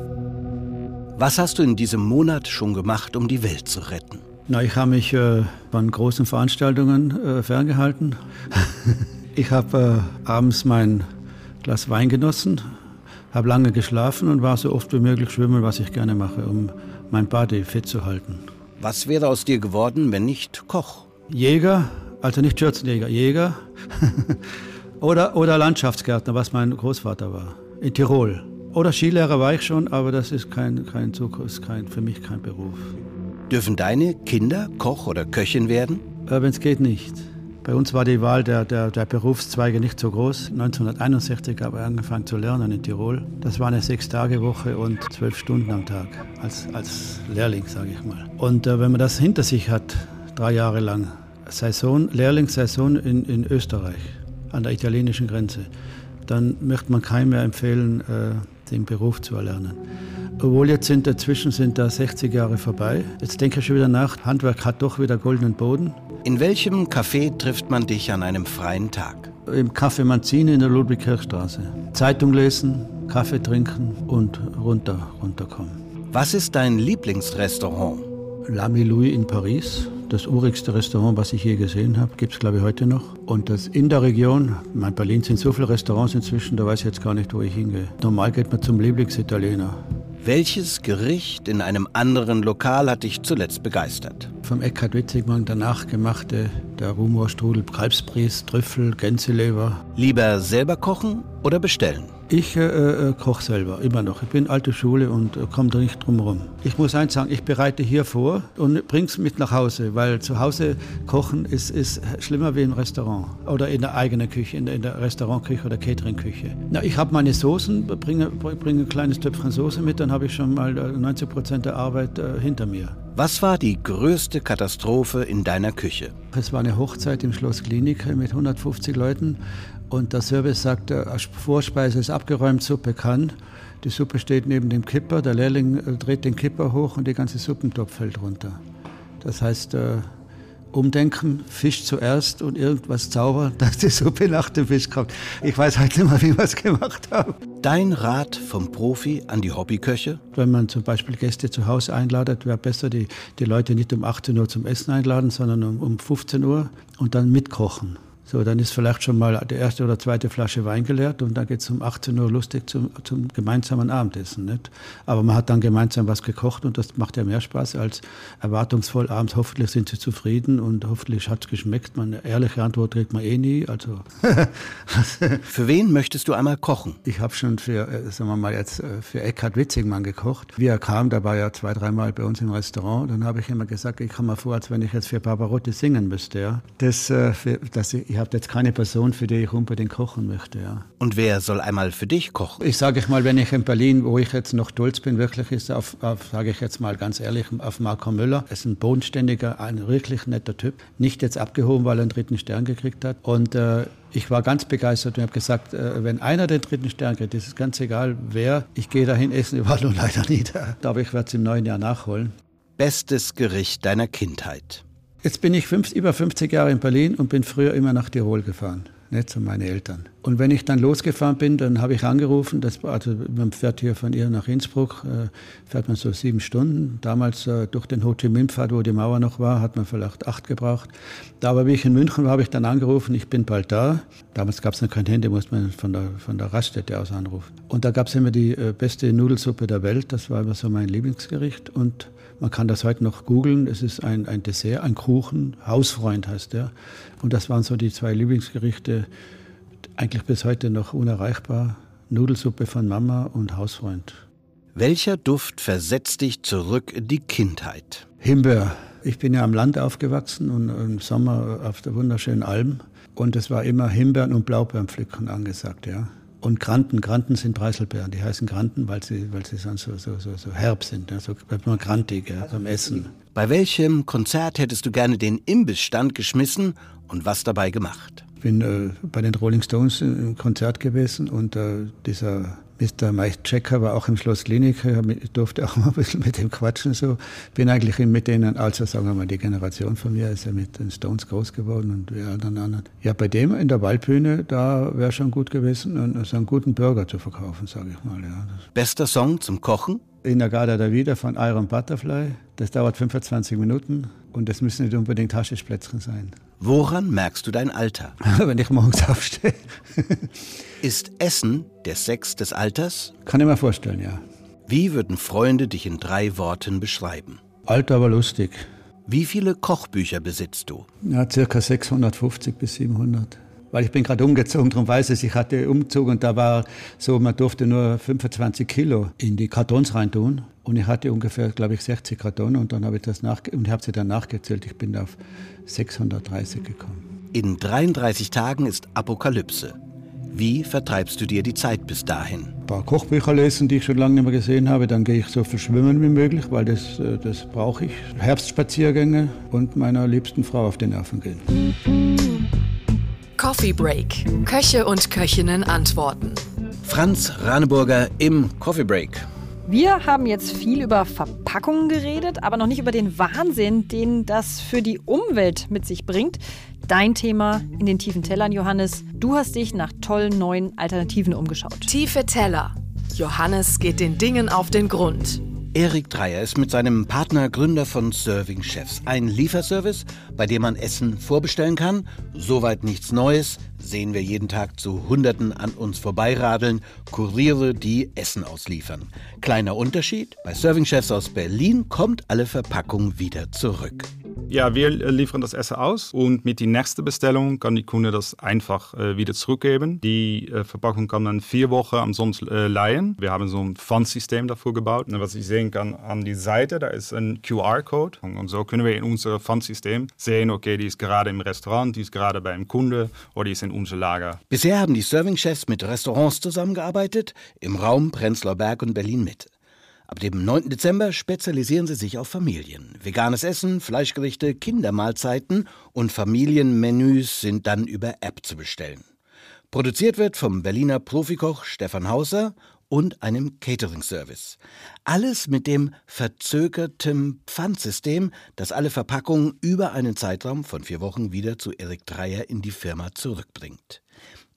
[SPEAKER 2] Was hast du in diesem Monat schon gemacht, um die Welt zu retten?
[SPEAKER 6] Na, ich habe mich äh, von großen Veranstaltungen äh, ferngehalten. ich habe äh, abends mein Glas Wein genossen, habe lange geschlafen und war so oft wie möglich schwimmen, was ich gerne mache, um mein Body fit zu halten.
[SPEAKER 2] Was wäre aus dir geworden, wenn nicht Koch?
[SPEAKER 6] Jäger, also nicht Schürzenjäger, Jäger oder, oder Landschaftsgärtner, was mein Großvater war, in Tirol. Oder Skilehrer war ich schon, aber das ist kein, kein Zukunft, kein, für mich kein Beruf.
[SPEAKER 2] Dürfen deine Kinder Koch oder Köchin werden?
[SPEAKER 6] Äh, Wenn es geht, nicht. Bei uns war die Wahl der, der, der Berufszweige nicht so groß. 1961 habe ich angefangen zu lernen in Tirol. Das war eine Sechs-Tage-Woche und zwölf Stunden am Tag als, als Lehrling, sage ich mal. Und äh, wenn man das hinter sich hat, drei Jahre lang, Saison, Lehrlingssaison in, in Österreich, an der italienischen Grenze, dann möchte man keinem mehr empfehlen, äh, den Beruf zu erlernen. Obwohl jetzt sind dazwischen sind da 60 Jahre vorbei. Jetzt denke ich schon wieder nach, Handwerk hat doch wieder goldenen Boden.
[SPEAKER 2] In welchem Café trifft man dich an einem freien Tag?
[SPEAKER 6] Im Café Manzini in der Ludwig-Kirchstraße. Zeitung lesen, Kaffee trinken und runter, runterkommen.
[SPEAKER 2] Was ist dein Lieblingsrestaurant?
[SPEAKER 6] L'Ami Louis in Paris, das urigste Restaurant, was ich je gesehen habe, gibt es glaube ich heute noch. Und das in der Region, in Berlin sind so viele Restaurants inzwischen, da weiß ich jetzt gar nicht, wo ich hingehe. Normal geht man zum Lieblingsitaliener.
[SPEAKER 2] Welches Gericht in einem anderen Lokal hat dich zuletzt begeistert?
[SPEAKER 6] Vom Eckhard Witzigmann danach gemachte, der Rumorstrudel, Kalbsbries, Trüffel, Gänseleber.
[SPEAKER 2] Lieber selber kochen oder bestellen?
[SPEAKER 6] Ich äh, äh, koche selber, immer noch. Ich bin alte Schule und äh, komme da nicht drum rum. Ich muss eins sagen, ich bereite hier vor und bring's mit nach Hause, weil zu Hause kochen ist, ist schlimmer wie im Restaurant oder in der eigenen Küche, in der, in der Restaurantküche oder Cateringküche. Na, ich habe meine Soßen, bringe, bringe ein kleines Töpfchen Soße mit, dann habe ich schon mal 90 Prozent der Arbeit äh, hinter mir.
[SPEAKER 2] Was war die größte Katastrophe in deiner Küche?
[SPEAKER 6] Es war eine Hochzeit im Schloss Klinik mit 150 Leuten und der Service sagte, Vorspeise ist abgeräumt, Suppe kann. Die Suppe steht neben dem Kipper, der Lehrling äh, dreht den Kipper hoch und der ganze Suppentopf fällt runter. Das heißt, äh, umdenken, Fisch zuerst und irgendwas zaubern, dass die Suppe nach dem Fisch kommt. Ich weiß halt nicht mehr, wie wir es gemacht haben.
[SPEAKER 2] Dein Rat vom Profi an die Hobbyköche?
[SPEAKER 6] Wenn man zum Beispiel Gäste zu Hause einladet, wäre besser, die, die Leute nicht um 18 Uhr zum Essen einladen, sondern um, um 15 Uhr und dann mitkochen. So, dann ist vielleicht schon mal die erste oder zweite Flasche Wein geleert und dann geht es um 18 Uhr lustig zum, zum gemeinsamen Abendessen. Nicht? Aber man hat dann gemeinsam was gekocht und das macht ja mehr Spaß als erwartungsvoll abends. Hoffentlich sind sie zufrieden und hoffentlich hat es geschmeckt. Meine ehrliche Antwort kriegt man eh nie. Also
[SPEAKER 2] für wen möchtest du einmal kochen?
[SPEAKER 6] Ich habe schon für, äh, sagen wir mal jetzt, äh, für Eckhard Witzigmann gekocht. Wie er kam, da war er zwei, dreimal bei uns im Restaurant. Dann habe ich immer gesagt, ich komme mir vor, als wenn ich jetzt für Barbarotti singen müsste. Ja. Das, äh, für, dass ich, ich habe jetzt keine Person, für die ich unbedingt kochen möchte. Ja.
[SPEAKER 2] Und wer soll einmal für dich kochen?
[SPEAKER 6] Ich sage ich mal, wenn ich in Berlin, wo ich jetzt noch stolz bin, wirklich ist auf, auf sage ich jetzt mal ganz ehrlich, auf Marco Müller. Er ist ein bodenständiger, ein wirklich netter Typ. Nicht jetzt abgehoben, weil er einen dritten Stern gekriegt hat. Und äh, ich war ganz begeistert und habe gesagt, äh, wenn einer den dritten Stern kriegt, ist es ganz egal wer, ich gehe dahin essen, ich war nur leider nie da. Aber ich werde es im neuen Jahr nachholen.
[SPEAKER 2] Bestes Gericht deiner Kindheit?
[SPEAKER 6] Jetzt bin ich fünf, über 50 Jahre in Berlin und bin früher immer nach Tirol gefahren, nicht zu meinen Eltern. Und wenn ich dann losgefahren bin, dann habe ich angerufen, das, also man fährt hier von ihr nach Innsbruck, äh, fährt man so sieben Stunden. Damals äh, durch den Ho Chi Minh-Pfad, wo die Mauer noch war, hat man vielleicht acht gebraucht. Da aber wie ich in München war, habe ich dann angerufen, ich bin bald da. Damals gab es noch kein Handy, musste man von der, von der Raststätte aus anrufen. Und da gab es immer die äh, beste Nudelsuppe der Welt, das war immer so mein Lieblingsgericht. Und man kann das heute noch googeln. Es ist ein, ein Dessert, ein Kuchen, Hausfreund heißt der. Und das waren so die zwei Lieblingsgerichte, eigentlich bis heute noch unerreichbar. Nudelsuppe von Mama und Hausfreund.
[SPEAKER 2] Welcher Duft versetzt dich zurück in die Kindheit?
[SPEAKER 6] Himbeer. Ich bin ja am Land aufgewachsen und im Sommer auf der wunderschönen Alm. Und es war immer Himbeeren und Blaubeerenpflücken angesagt, ja. Und Granten, Granten sind Preiselbeeren. Die heißen Granten, weil sie, weil sie so, so, so, so herb sind, ja, so immer grantig ja, beim Essen.
[SPEAKER 2] Bei welchem Konzert hättest du gerne den Imbissstand geschmissen und was dabei gemacht?
[SPEAKER 6] Ich bin äh, bei den Rolling Stones im Konzert gewesen und äh, dieser Mr. Mike Checker war auch im Schloss Klinik, ich durfte auch mal ein bisschen mit ihm quatschen. So. Bin eigentlich mit denen, also sagen wir mal, die Generation von mir ist ja mit den Stones groß geworden und wir allen anderen. Ja, bei dem in der Waldbühne, da wäre schon gut gewesen, so einen guten Burger zu verkaufen, sage ich mal. Ja.
[SPEAKER 2] Bester Song zum Kochen?
[SPEAKER 6] In der Garda da wieder von Iron Butterfly. Das dauert 25 Minuten und das müssen nicht unbedingt Haschischplätzchen sein.
[SPEAKER 2] Woran merkst du dein Alter?
[SPEAKER 6] Wenn ich morgens aufstehe.
[SPEAKER 2] Ist Essen der Sex des Alters?
[SPEAKER 6] Kann ich mir vorstellen, ja.
[SPEAKER 2] Wie würden Freunde dich in drei Worten beschreiben?
[SPEAKER 6] Alt, aber lustig.
[SPEAKER 2] Wie viele Kochbücher besitzt du?
[SPEAKER 6] Ja, circa 650 bis 700. Weil ich bin gerade umgezogen, darum weiß ich, ich hatte Umzug und da war so, man durfte nur 25 Kilo in die Kartons reintun. Und ich hatte ungefähr, glaube ich, 60 Kartons und dann habe ich das nach und habe sie dann nachgezählt. Ich bin auf 630 gekommen.
[SPEAKER 2] In 33 Tagen ist Apokalypse. Wie vertreibst du dir die Zeit bis dahin?
[SPEAKER 6] Ein paar Kochbücher lesen, die ich schon lange nicht mehr gesehen habe. Dann gehe ich so viel schwimmen wie möglich, weil das, äh, das brauche ich. Herbstspaziergänge und meiner liebsten Frau auf die Nerven gehen.
[SPEAKER 1] Coffee Break. Köche und Köchinnen antworten.
[SPEAKER 2] Franz Raneburger im Coffee Break.
[SPEAKER 3] Wir haben jetzt viel über Verpackungen geredet, aber noch nicht über den Wahnsinn, den das für die Umwelt mit sich bringt dein Thema in den tiefen Tellern, Johannes. Du hast dich nach tollen neuen Alternativen umgeschaut.
[SPEAKER 1] Tiefe Teller. Johannes geht den Dingen auf den Grund.
[SPEAKER 2] Erik Dreier ist mit seinem Partner Gründer von Serving Chefs. Ein Lieferservice, bei dem man Essen vorbestellen kann. Soweit nichts Neues. Sehen wir jeden Tag zu Hunderten an uns vorbeiradeln. Kuriere, die Essen ausliefern. Kleiner Unterschied: Bei Serving Chefs aus Berlin kommt alle Verpackung wieder zurück.
[SPEAKER 7] Ja, wir liefern das Essen aus und mit der nächsten Bestellung kann die Kunde das einfach äh, wieder zurückgeben. Die äh, Verpackung kann dann vier Wochen ansonsten äh, leihen. Wir haben so ein Pfandsystem dafür gebaut. Und was ich sehen kann an die Seite, da ist ein QR-Code und so können wir in unserem Pfandsystem sehen, okay, die ist gerade im Restaurant, die ist gerade beim Kunde oder die ist in unserem Lager.
[SPEAKER 2] Bisher haben die Serving-Chefs mit Restaurants zusammengearbeitet, im Raum Prenzlauer Berg und Berlin Mitte. Ab dem 9. Dezember spezialisieren sie sich auf Familien. Veganes Essen, Fleischgerichte, Kindermahlzeiten und Familienmenüs sind dann über App zu bestellen. Produziert wird vom Berliner Profikoch Stefan Hauser und einem Catering-Service. Alles mit dem verzögerten Pfandsystem, das alle Verpackungen über einen Zeitraum von vier Wochen wieder zu Erik Dreier in die Firma zurückbringt.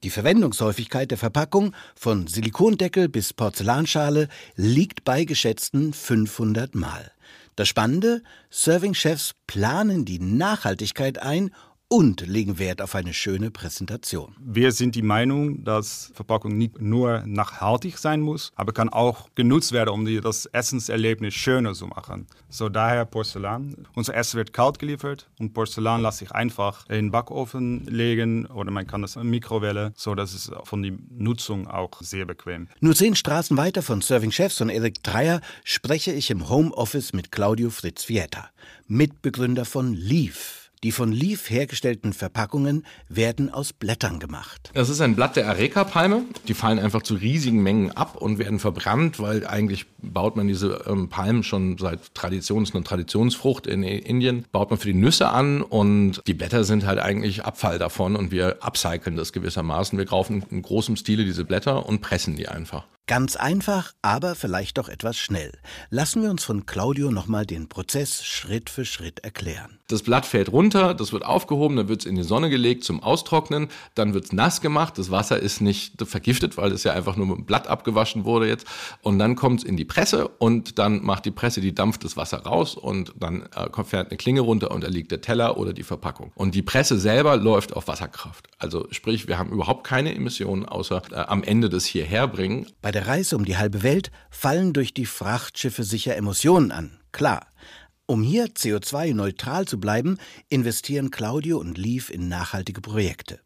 [SPEAKER 2] Die Verwendungshäufigkeit der Verpackung von Silikondeckel bis Porzellanschale liegt bei geschätzten 500 Mal. Das Spannende, Serving-Chefs planen die Nachhaltigkeit ein und legen Wert auf eine schöne Präsentation.
[SPEAKER 7] Wir sind die Meinung, dass Verpackung nicht nur nachhaltig sein muss, aber kann auch genutzt werden, um das Essenserlebnis schöner zu machen. So daher Porzellan. Unser Essen wird kalt geliefert und Porzellan lässt sich einfach in den Backofen legen oder man kann das in Mikrowelle, so dass es von der Nutzung auch sehr bequem.
[SPEAKER 2] Nur zehn Straßen weiter von Serving Chefs und Erik Dreier spreche ich im Homeoffice mit Claudio Fritz Vieta, Mitbegründer von Leaf. Die von Leaf hergestellten Verpackungen werden aus Blättern gemacht.
[SPEAKER 8] Das ist ein Blatt der Areca-Palme. Die fallen einfach zu riesigen Mengen ab und werden verbrannt, weil eigentlich baut man diese ähm, Palmen schon seit Tradition, ist eine Traditionsfrucht in Indien, baut man für die Nüsse an und die Blätter sind halt eigentlich Abfall davon und wir upcyclen das gewissermaßen. Wir kaufen in großem Stile diese Blätter und pressen die einfach.
[SPEAKER 2] Ganz einfach, aber vielleicht doch etwas schnell. Lassen wir uns von Claudio nochmal den Prozess Schritt für Schritt erklären.
[SPEAKER 8] Das Blatt fällt runter, das wird aufgehoben, dann wird es in die Sonne gelegt zum Austrocknen, dann wird es nass gemacht, das Wasser ist nicht vergiftet, weil es ja einfach nur mit dem Blatt abgewaschen wurde jetzt. Und dann kommt es in die Presse und dann macht die Presse, die dampft das Wasser raus und dann äh, fährt eine Klinge runter und da liegt der Teller oder die Verpackung. Und die Presse selber läuft auf Wasserkraft. Also sprich, wir haben überhaupt keine Emissionen außer äh, am Ende des Hierherbringen.
[SPEAKER 2] Bei der Reise um die halbe Welt fallen durch die Frachtschiffe sicher Emotionen an, klar. Um hier CO2-neutral zu bleiben, investieren Claudio und Leaf in nachhaltige Projekte.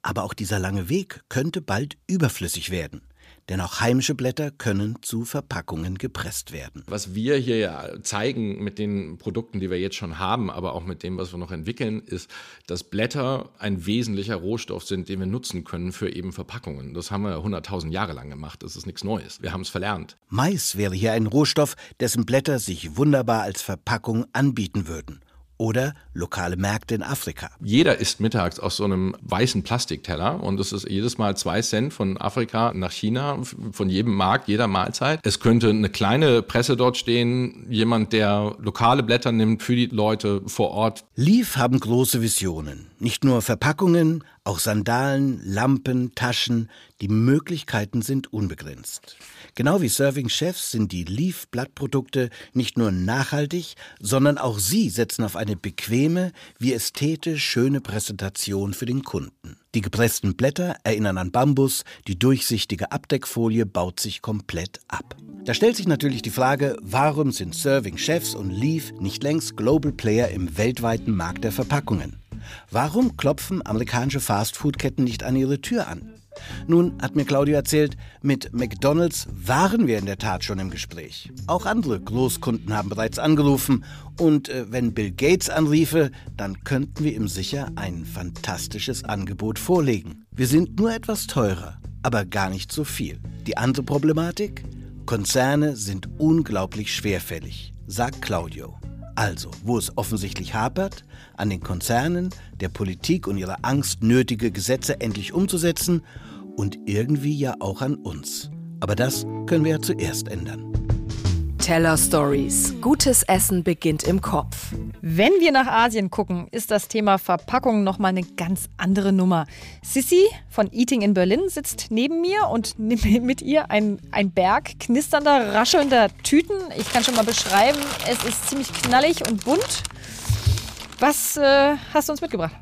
[SPEAKER 2] Aber auch dieser lange Weg könnte bald überflüssig werden. Denn auch heimische Blätter können zu Verpackungen gepresst werden.
[SPEAKER 8] Was wir hier ja zeigen mit den Produkten, die wir jetzt schon haben, aber auch mit dem, was wir noch entwickeln, ist, dass Blätter ein wesentlicher Rohstoff sind, den wir nutzen können für eben Verpackungen. Das haben wir 100.000 Jahre lang gemacht. Das ist nichts Neues. Wir haben es verlernt.
[SPEAKER 2] Mais wäre hier ein Rohstoff, dessen Blätter sich wunderbar als Verpackung anbieten würden oder lokale Märkte in Afrika.
[SPEAKER 8] Jeder isst mittags aus so einem weißen Plastikteller und es ist jedes Mal zwei Cent von Afrika nach China, von jedem Markt, jeder Mahlzeit. Es könnte eine kleine Presse dort stehen, jemand, der lokale Blätter nimmt für die Leute vor Ort.
[SPEAKER 2] Leaf haben große Visionen. Nicht nur Verpackungen, auch Sandalen, Lampen, Taschen, die Möglichkeiten sind unbegrenzt. Genau wie Serving Chefs sind die Leaf-Blattprodukte nicht nur nachhaltig, sondern auch sie setzen auf eine bequeme wie ästhetisch schöne Präsentation für den Kunden. Die gepressten Blätter erinnern an Bambus, die durchsichtige Abdeckfolie baut sich komplett ab. Da stellt sich natürlich die Frage, warum sind Serving Chefs und Leaf nicht längst Global Player im weltweiten Markt der Verpackungen? Warum klopfen amerikanische Fastfood-Ketten nicht an ihre Tür an? Nun hat mir Claudio erzählt, mit McDonald's waren wir in der Tat schon im Gespräch. Auch andere Großkunden haben bereits angerufen und äh, wenn Bill Gates anriefe, dann könnten wir ihm sicher ein fantastisches Angebot vorlegen. Wir sind nur etwas teurer, aber gar nicht so viel. Die andere Problematik? Konzerne sind unglaublich schwerfällig, sagt Claudio. Also, wo es offensichtlich hapert, an den Konzernen, der Politik und ihrer Angst, nötige Gesetze endlich umzusetzen und irgendwie ja auch an uns. Aber das können wir ja zuerst ändern.
[SPEAKER 1] Teller Stories. Gutes Essen beginnt im Kopf.
[SPEAKER 3] Wenn wir nach Asien gucken, ist das Thema Verpackung nochmal eine ganz andere Nummer. Sissy von Eating in Berlin sitzt neben mir und mit ihr ein, ein Berg knisternder, raschelnder Tüten. Ich kann schon mal beschreiben, es ist ziemlich knallig und bunt. Was äh, hast du uns mitgebracht?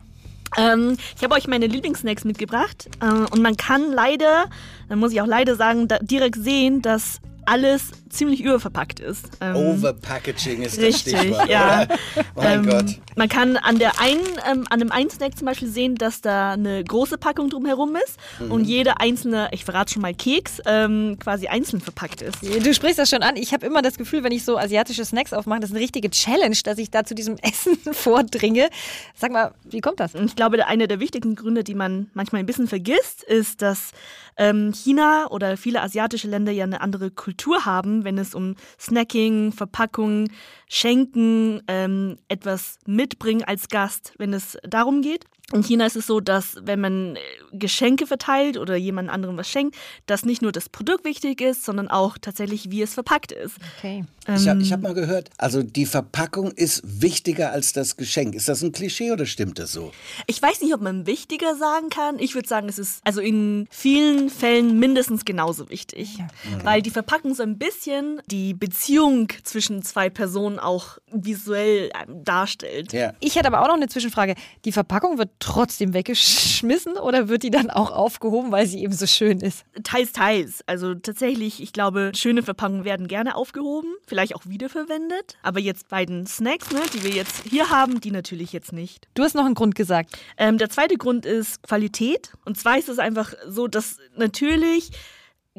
[SPEAKER 4] Ähm, ich habe euch meine Lieblingssnacks mitgebracht äh, und man kann leider, dann muss ich auch leider sagen, direkt sehen, dass alles ziemlich überverpackt ist.
[SPEAKER 2] Ähm, Overpackaging ist
[SPEAKER 4] richtig,
[SPEAKER 2] das Stichwort.
[SPEAKER 4] Ja.
[SPEAKER 2] oh mein
[SPEAKER 4] ähm,
[SPEAKER 2] Gott.
[SPEAKER 4] Man kann an der einen, ähm, an dem einen Snack zum Beispiel sehen, dass da eine große Packung drumherum ist mhm. und jeder einzelne, ich verrate schon mal Keks, ähm, quasi einzeln verpackt ist.
[SPEAKER 3] Du sprichst das schon an. Ich habe immer das Gefühl, wenn ich so asiatische Snacks aufmache, das ist eine richtige Challenge, dass ich da zu diesem Essen vordringe. Sag mal, wie kommt das?
[SPEAKER 4] Ich glaube, einer der wichtigsten Gründe, die man manchmal ein bisschen vergisst, ist, dass ähm, China oder viele asiatische Länder ja eine andere Kultur haben, wenn es um Snacking, Verpackung, Schenken, ähm, etwas mitbringen als Gast, wenn es darum geht. In China ist es so, dass wenn man äh, Geschenke verteilt oder jemand anderem was schenkt, dass nicht nur das Produkt wichtig ist, sondern auch tatsächlich, wie es verpackt ist.
[SPEAKER 3] Okay.
[SPEAKER 2] Ich habe hab mal gehört, also die Verpackung ist wichtiger als das Geschenk. Ist das ein Klischee oder stimmt das so?
[SPEAKER 4] Ich weiß nicht, ob man wichtiger sagen kann. Ich würde sagen, es ist also in vielen Fällen mindestens genauso wichtig. Weil die Verpackung so ein bisschen die Beziehung zwischen zwei Personen auch visuell ähm, darstellt.
[SPEAKER 2] Ja.
[SPEAKER 3] Ich hätte aber auch noch eine Zwischenfrage. Die Verpackung wird trotzdem weggeschmissen oder wird die dann auch aufgehoben, weil sie eben so schön ist?
[SPEAKER 4] Teils, teils. Also tatsächlich, ich glaube, schöne Verpackungen werden gerne aufgehoben, vielleicht auch wiederverwendet. Aber jetzt bei den Snacks, ne, die wir jetzt hier haben, die natürlich jetzt nicht.
[SPEAKER 3] Du hast noch einen Grund gesagt.
[SPEAKER 4] Ähm, der zweite Grund ist Qualität. Und zwar ist es einfach so, dass natürlich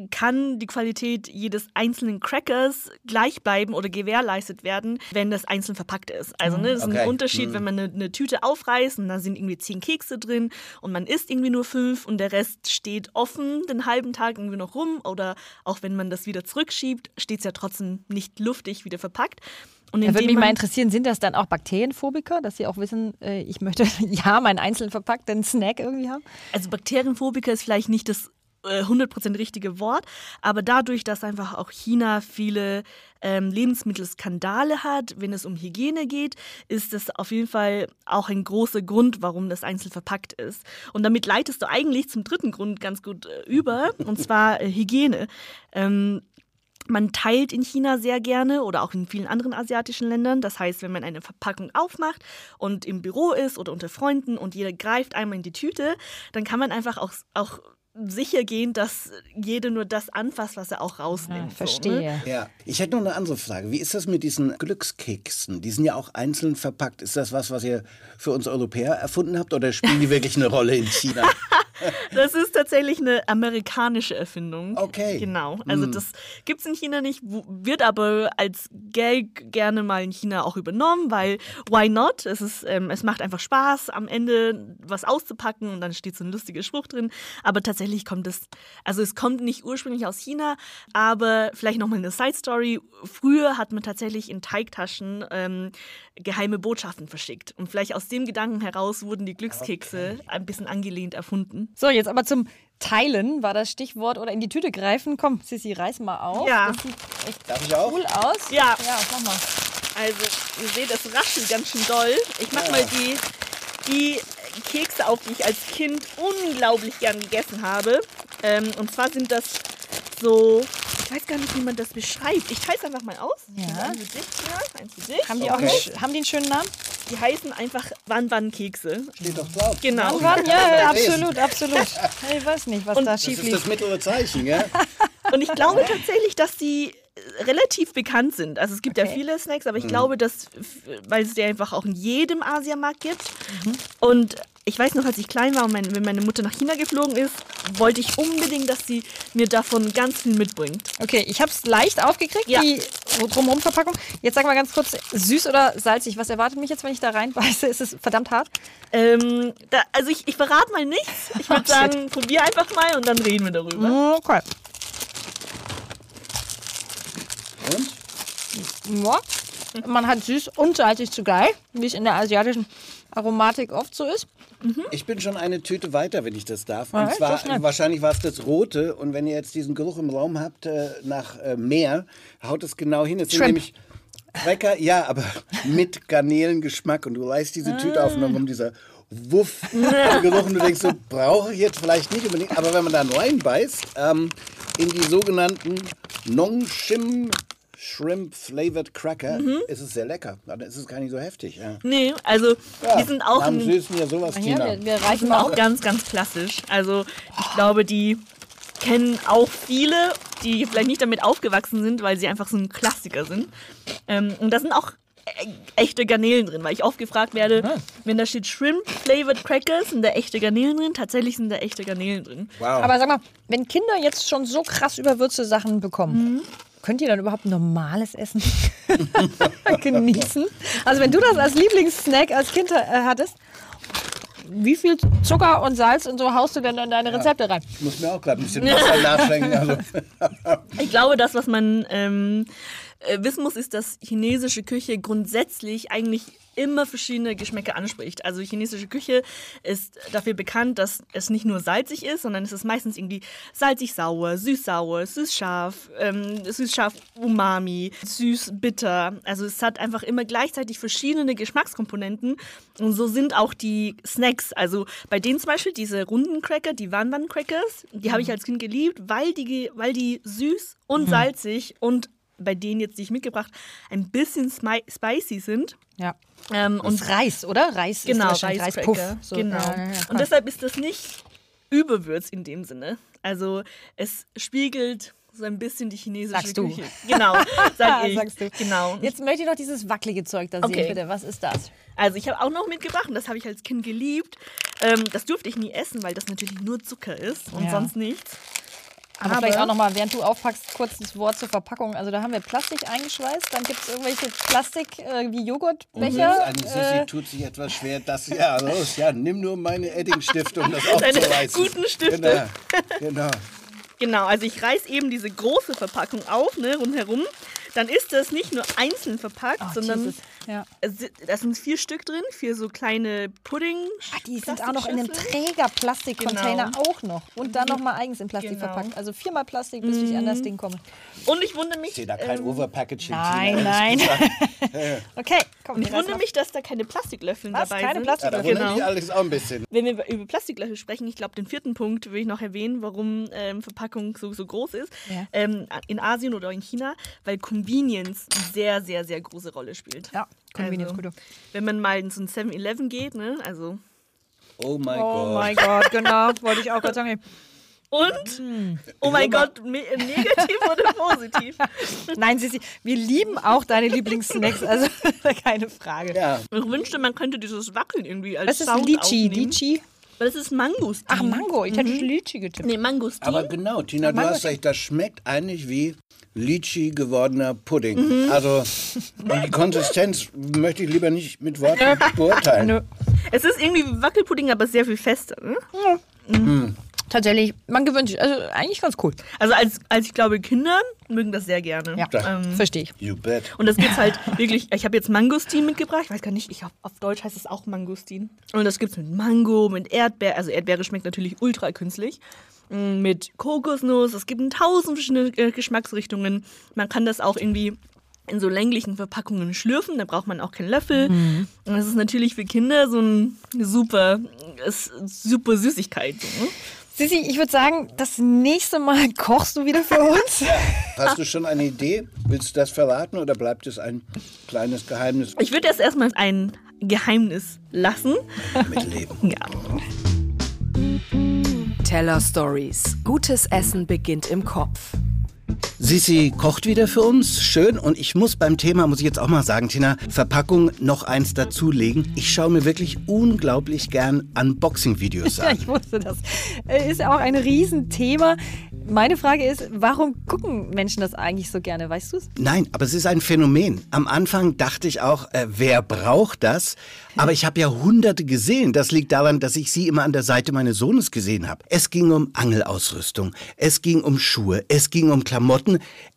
[SPEAKER 4] kann die Qualität jedes einzelnen Crackers gleich bleiben oder gewährleistet werden, wenn das einzeln verpackt ist. Also ne, das ist
[SPEAKER 2] Okay.
[SPEAKER 4] ein Unterschied, wenn man eine, eine Tüte aufreißt und da sind irgendwie zehn Kekse drin und man isst irgendwie nur fünf und der Rest steht offen den halben Tag irgendwie noch rum oder auch wenn man das wieder zurückschiebt, steht es ja trotzdem nicht luftig wieder verpackt. Und
[SPEAKER 3] Da würde mich mal interessieren, sind das dann auch Bakterienphobiker, dass sie auch wissen, äh, ich möchte ja meinen einzeln verpackten Snack irgendwie haben?
[SPEAKER 4] Also Bakterienphobiker ist vielleicht nicht das äh, 100% richtige Wort, aber dadurch, dass einfach auch China viele ähm, Lebensmittelskandale hat, wenn es um Hygiene geht, ist das auf jeden Fall auch ein großer Grund, warum das einzeln verpackt ist. Und damit leitest du eigentlich zum dritten Grund ganz gut äh, über, und zwar äh, Hygiene. Ähm, man teilt in China sehr gerne oder auch in vielen anderen asiatischen Ländern. Das heißt, wenn man eine Verpackung aufmacht und im Büro ist oder unter Freunden und jeder greift einmal in die Tüte, dann kann man einfach auch, auch sicher gehen, dass jeder nur das anfasst, was er auch rausnimmt. So, ne?
[SPEAKER 3] Verstehe.
[SPEAKER 2] Ja. Ich hätte noch eine andere Frage. Wie ist das mit diesen Glückskeksen? Die sind ja auch einzeln verpackt. Ist das was, was ihr für uns Europäer erfunden habt oder spielen die wirklich eine Rolle in China?
[SPEAKER 4] Das ist tatsächlich eine amerikanische Erfindung.
[SPEAKER 2] Okay.
[SPEAKER 4] Genau. Also das gibt es in China nicht, wird aber als Gag gerne mal in China auch übernommen, weil why not? Es, ist, ähm, es macht einfach Spaß, am Ende was auszupacken und dann steht so ein lustiger Spruch drin. Aber tatsächlich kommt es, also es kommt nicht ursprünglich aus China, aber vielleicht nochmal eine Side-Story. Früher hat man tatsächlich in Teigtaschen ähm, geheime Botschaften verschickt. Und vielleicht aus dem Gedanken heraus wurden die Glückskekse ein bisschen angelehnt erfunden.
[SPEAKER 3] So, jetzt aber zum Teilen war das Stichwort oder in die Tüte greifen. Komm, Sissi, reiß mal auf.
[SPEAKER 4] Ja.
[SPEAKER 3] Das sieht echt
[SPEAKER 2] Darf ich auch?
[SPEAKER 3] cool aus.
[SPEAKER 4] Ja.
[SPEAKER 3] Ja, mach mal.
[SPEAKER 4] Also, ihr seht, das raschelt ganz schön doll. Ich mach mal die, die Kekse auf, die ich als Kind unglaublich gern gegessen habe. Ähm, und zwar sind das so, ich weiß gar nicht, wie man das beschreibt. Ich teile es einfach mal aus.
[SPEAKER 3] Ja.
[SPEAKER 4] Für dich, ja, eins für dich.
[SPEAKER 3] Haben die auch einen, haben die einen schönen Namen?
[SPEAKER 4] Die heißen einfach Wan-Wan-Kekse.
[SPEAKER 2] Steht doch drauf.
[SPEAKER 4] Genau.
[SPEAKER 3] Wann? Ja, absolut, absolut. Ich weiß nicht, was
[SPEAKER 4] Und
[SPEAKER 3] da
[SPEAKER 2] Das
[SPEAKER 3] schief
[SPEAKER 2] ist das
[SPEAKER 3] lief.
[SPEAKER 2] mittlere Zeichen, ja?
[SPEAKER 4] Und ich glaube tatsächlich, dass die relativ bekannt sind. Also es gibt ja
[SPEAKER 3] Okay.
[SPEAKER 4] viele Snacks, aber ich glaube, dass, weil es die einfach auch in jedem Asiamarkt gibt. Und ich weiß noch, als ich klein war und meine, wenn meine Mutter nach China geflogen ist, wollte ich unbedingt, dass sie mir davon ganz viel mitbringt.
[SPEAKER 3] Okay, ich habe es leicht aufgekriegt,
[SPEAKER 4] Ja.
[SPEAKER 3] die drumherum Verpackung. Jetzt sag mal ganz kurz, süß oder salzig? Was erwartet mich jetzt, wenn ich da reinbeiße? Ist es verdammt hart?
[SPEAKER 4] Ähm, da, also ich, ich verrate mal nichts. Ich würde sagen, probier einfach mal und dann reden wir darüber.
[SPEAKER 3] Okay.
[SPEAKER 2] Und?
[SPEAKER 3] Ja. Man hat süß und salzig zugleich, wie es in der asiatischen Aromatik oft so ist.
[SPEAKER 2] Ich bin schon eine Tüte weiter, wenn ich das darf.
[SPEAKER 3] Ja,
[SPEAKER 2] Und zwar,
[SPEAKER 3] so
[SPEAKER 2] wahrscheinlich war es das Rote. Und wenn ihr jetzt diesen Geruch im Raum habt äh, nach äh, Meer, haut es genau hin. Es sind nämlich Cracker, ja, aber mit Garnelengeschmack. Und du leist diese Tüte auf und dann kommt dieser Wuff-Geruch und du denkst so, brauche ich jetzt vielleicht nicht unbedingt. Aber wenn man dann reinbeißt, ähm, in die sogenannten Nongshim Shrimp Flavored Cracker, ist es sehr lecker. Dann ist es gar nicht so heftig. Ja.
[SPEAKER 4] Nee, also
[SPEAKER 2] Ja,
[SPEAKER 4] die sind auch
[SPEAKER 2] Am süßen ja sowas, Tina.
[SPEAKER 3] wir, wir
[SPEAKER 4] Die sind auch ganz, ganz klassisch. Also ich glaube, die kennen auch viele, die vielleicht nicht damit aufgewachsen sind, weil sie einfach so ein Klassiker sind. Ähm, und da sind auch e- echte Garnelen drin, weil ich oft gefragt werde, wenn da steht Shrimp Flavored Crackers, sind da echte Garnelen drin? Tatsächlich sind da echte Garnelen drin.
[SPEAKER 2] Wow.
[SPEAKER 3] Aber sag mal, wenn Kinder jetzt schon so krass überwürzte Sachen bekommen, könnt ihr dann überhaupt normales Essen genießen? Also wenn du das als Lieblingssnack als Kind äh, hattest, wie viel Zucker und Salz und so haust du denn in deine Rezepte rein?
[SPEAKER 2] Ich muss mir auch gerade ein bisschen Wasser nachschenken. Also,
[SPEAKER 4] Ich glaube, das, was man ähm, äh, wissen muss, ist, dass chinesische Küche grundsätzlich eigentlich immer verschiedene Geschmäcker anspricht. Also chinesische Küche ist dafür bekannt, dass es nicht nur salzig ist, sondern es ist meistens irgendwie salzig-sauer, süß-sauer, süß-scharf, ähm, süß-scharf-umami, süß-bitter. Also es hat einfach immer gleichzeitig verschiedene Geschmackskomponenten und so sind auch die Snacks. Also bei denen zum Beispiel diese runden Cracker, die Wan-Wan-Crackers, die habe ich als Kind geliebt, weil die, weil die süß und salzig und bei denen jetzt, die ich mitgebracht, ein bisschen spicy sind.
[SPEAKER 3] Ja.
[SPEAKER 4] Ähm, und
[SPEAKER 3] Reis, oder? Reis
[SPEAKER 4] genau,
[SPEAKER 3] ist wahrscheinlich Reispuff. So,
[SPEAKER 4] genau.
[SPEAKER 3] ja, ja,
[SPEAKER 4] und deshalb ist das nicht überwürz in dem Sinne. Also es spiegelt so ein bisschen die chinesische
[SPEAKER 3] Sagst du.
[SPEAKER 4] Küche. Genau, sag ich.
[SPEAKER 3] Sagst du.
[SPEAKER 4] Genau.
[SPEAKER 3] Jetzt möchte ich noch dieses wackelige Zeug da sehen,
[SPEAKER 4] Okay.
[SPEAKER 3] bitte. Was ist das?
[SPEAKER 4] Also ich habe auch noch mitgebracht und das habe ich als Kind geliebt. Ähm, das durfte ich nie essen, weil das natürlich nur Zucker ist und
[SPEAKER 3] Ja.
[SPEAKER 4] sonst nichts.
[SPEAKER 3] Aber, vielleicht auch nochmal, während du aufpackst, kurz das Wort zur Verpackung. Also da haben wir Plastik eingeschweißt, dann gibt es irgendwelche Plastik äh, wie Joghurtbecher.
[SPEAKER 2] Eine Sissi
[SPEAKER 3] Äh,
[SPEAKER 2] tut sich etwas schwer. Das, ja, los, ja, nimm nur meine Edding-Stifte, um das
[SPEAKER 4] Deine
[SPEAKER 2] aufzureißen.
[SPEAKER 4] guten Stifte.
[SPEAKER 2] Genau, genau.
[SPEAKER 4] Genau, also ich reiß eben diese große Verpackung auf, ne, rundherum. Dann ist das nicht nur einzeln verpackt,
[SPEAKER 3] oh,
[SPEAKER 4] sondern
[SPEAKER 3] Jesus. Ja.
[SPEAKER 4] da sind vier Stück drin, vier so kleine Pudding.
[SPEAKER 3] Ah, die sind auch noch in einem. Träger-Plastikcontainer
[SPEAKER 4] Genau.
[SPEAKER 3] auch noch. Und dann nochmal eigens in Plastik
[SPEAKER 4] Genau.
[SPEAKER 3] verpackt. Also viermal Plastik, bis ich an das Ding komme.
[SPEAKER 4] Und ich wundere mich,
[SPEAKER 2] Ich sehe da kein
[SPEAKER 4] ähm,
[SPEAKER 2] Overpackaging.
[SPEAKER 3] Nein,
[SPEAKER 2] Tina,
[SPEAKER 3] nein. Okay, komm.
[SPEAKER 4] und ich wundere mich, dass da keine Plastiklöffel
[SPEAKER 3] Was?
[SPEAKER 4] dabei
[SPEAKER 3] Keine
[SPEAKER 4] sind.
[SPEAKER 2] gesagt. Ja, da
[SPEAKER 3] Plastiklöffel?
[SPEAKER 4] Genau.
[SPEAKER 2] mich alles auch ein bisschen.
[SPEAKER 4] Wenn wir über- über Plastiklöffel sprechen, ich glaube, den vierten Punkt will ich noch erwähnen, warum ähm, Verpackung so, so groß ist.
[SPEAKER 3] Ja.
[SPEAKER 4] Ähm, in Asien oder in China, weil Convenience eine sehr, sehr, sehr große Rolle spielt.
[SPEAKER 3] Ja, Convenience,
[SPEAKER 4] also,
[SPEAKER 3] gut.
[SPEAKER 4] Wenn man mal in so ein 7-Eleven geht, ne, also
[SPEAKER 2] Oh mein
[SPEAKER 3] Oh
[SPEAKER 2] Gott.
[SPEAKER 3] mein Gott, genau, wollte ich auch gerade sagen.
[SPEAKER 4] Und, oh mein Gott, me- negativ oder positiv?
[SPEAKER 3] Nein, Sissi, wir lieben auch deine Lieblingssnacks, also keine Frage.
[SPEAKER 2] Ja,
[SPEAKER 4] Ich wünschte, man könnte dieses Wackeln irgendwie als
[SPEAKER 3] Was ist
[SPEAKER 4] Sound
[SPEAKER 3] Litchi?
[SPEAKER 4] aufnehmen.
[SPEAKER 3] Litchi?
[SPEAKER 4] Weil das ist Mangostin.
[SPEAKER 3] Ach, Mango. Ich hätte Litchi getippt.
[SPEAKER 4] Nee, Mangostin.
[SPEAKER 2] aber genau, Tina, du hast recht, das schmeckt eigentlich wie Litchi gewordener Pudding. Also, und die Konsistenz möchte ich lieber nicht mit Worten beurteilen.
[SPEAKER 4] Es ist irgendwie wie Wackelpudding, aber sehr viel fester. Ne?
[SPEAKER 3] Tatsächlich, man gewöhnt sich. Also eigentlich ganz cool.
[SPEAKER 4] Also als, als ich glaube, Kinder mögen das sehr gerne.
[SPEAKER 3] Ja,
[SPEAKER 4] Ähm,
[SPEAKER 3] verstehe ich.
[SPEAKER 2] You bet.
[SPEAKER 4] und das gibt's halt wirklich, ich habe jetzt Mangostin mitgebracht, ich weiß gar nicht, ich auf Deutsch heißt es auch Mangostin. Und das gibt's mit Mango, mit Erdbeer, also Erdbeere schmeckt natürlich ultra künstlich. Mm, Mit Kokosnuss, es gibt tausend verschiedene äh, Geschmacksrichtungen. Man kann das auch irgendwie in so länglichen Verpackungen schlürfen, da braucht man auch keinen Löffel. Und das ist natürlich für Kinder so ein super, super Süßigkeit. So, ne?
[SPEAKER 3] Sissi, ich würde sagen, das nächste Mal kochst du wieder für uns.
[SPEAKER 2] Hast du schon eine Idee? Willst du das verraten oder bleibt es ein kleines Geheimnis
[SPEAKER 4] Ich würde das erstmal ein Geheimnis lassen.
[SPEAKER 2] mit Leben?
[SPEAKER 4] Ja.
[SPEAKER 1] Teller Stories. Gutes Essen beginnt im Kopf.
[SPEAKER 2] Sissi kocht wieder für uns, schön. Und ich muss beim Thema, muss ich jetzt auch mal sagen, Tina, Verpackung noch eins dazulegen. Ich schaue mir wirklich unglaublich gern Unboxing-Videos
[SPEAKER 3] Ja,
[SPEAKER 2] an.
[SPEAKER 3] ich wusste das. Äh, Ist auch ein Riesenthema. Meine Frage ist, warum gucken Menschen das eigentlich so gerne? Weißt du es?
[SPEAKER 2] Nein, aber es ist ein Phänomen. Am Anfang dachte ich auch, äh, wer braucht das? Aber ich habe ja hunderte gesehen. Das liegt daran, dass ich sie immer an der Seite meines Sohnes gesehen habe. Es ging um Angelausrüstung, es ging um Schuhe, es ging um Klamotten.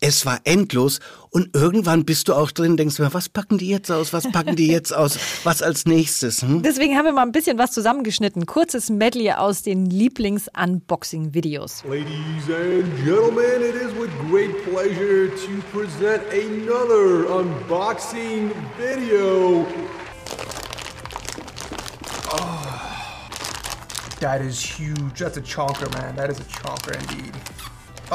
[SPEAKER 2] Es war endlos. Und irgendwann bist du auch drin, denkst mir, was packen die jetzt aus? Was packen die jetzt aus? Was als nächstes? Hm?
[SPEAKER 3] Deswegen haben wir mal ein bisschen was zusammengeschnitten. Kurzes Medley aus den Lieblings-Unboxing-Videos.
[SPEAKER 9] Ladies and gentlemen, it is with great pleasure to present another unboxing video. Oh, that is huge. That's a chonker, man. That is a chonker indeed.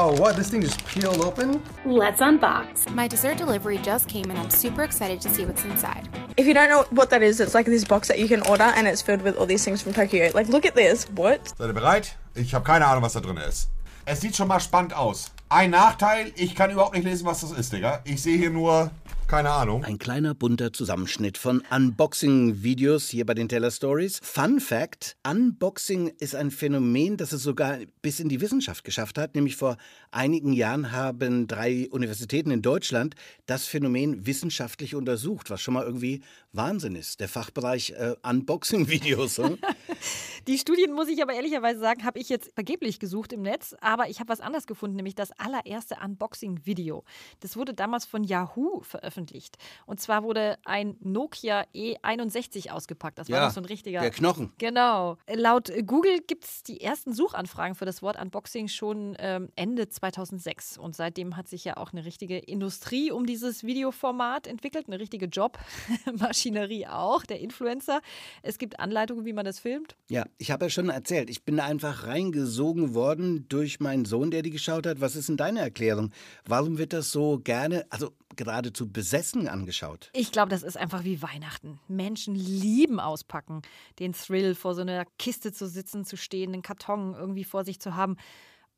[SPEAKER 9] Oh, what? This thing just peeled open?
[SPEAKER 10] Let's unbox. My dessert delivery just came and I'm super excited to see what's inside.
[SPEAKER 11] If you don't know what that is, it's like this box that you can order and it's filled with all these things from Tokyo. Like, look at this. What?
[SPEAKER 12] Seid ihr bereit? Ich habe keine Ahnung, was da drin ist. Es sieht schon mal spannend aus. Ein Nachteil, ich kann überhaupt nicht lesen, was das ist, Digga. Ich sehe hier nur, keine Ahnung.
[SPEAKER 2] Ein kleiner bunter Zusammenschnitt von Unboxing-Videos hier bei den Teller Stories. Fun Fact: Unboxing ist ein Phänomen, das es sogar bis in die Wissenschaft geschafft hat. Nämlich vor einigen Jahren haben drei Universitäten in Deutschland das Phänomen wissenschaftlich untersucht, was schon mal irgendwie Wahnsinn ist. Der Fachbereich äh, Unboxing-Videos. hm?
[SPEAKER 3] Die Studien, muss ich aber ehrlicherweise sagen, habe ich jetzt vergeblich gesucht im Netz, aber ich habe was anderes gefunden, nämlich das allererste Unboxing-Video. Das wurde damals von Yahoo veröffentlicht. Und zwar wurde ein Nokia E61 ausgepackt. Das war
[SPEAKER 2] Ja,
[SPEAKER 3] noch so ein richtiger.
[SPEAKER 2] der Knochen.
[SPEAKER 3] Genau. Laut Google gibt es die ersten Suchanfragen für das Wort Unboxing schon ähm, Ende 2006. Und seitdem hat sich ja auch eine richtige Industrie um dieses Videoformat entwickelt, eine richtige Jobmaschinerie auch, der Influencer. Es gibt Anleitungen, wie man das filmt.
[SPEAKER 2] Ja, ich habe ja schon erzählt, ich bin da einfach reingesogen worden durch meinen Sohn, der die geschaut hat. Was ist denn deine Erklärung? Warum wird das so gerne, also geradezu besessen angeschaut?
[SPEAKER 3] Ich glaube, das ist einfach wie Weihnachten. Menschen lieben auspacken, den Thrill, vor so einer Kiste zu sitzen, zu stehen, einen Karton irgendwie vor sich zu haben.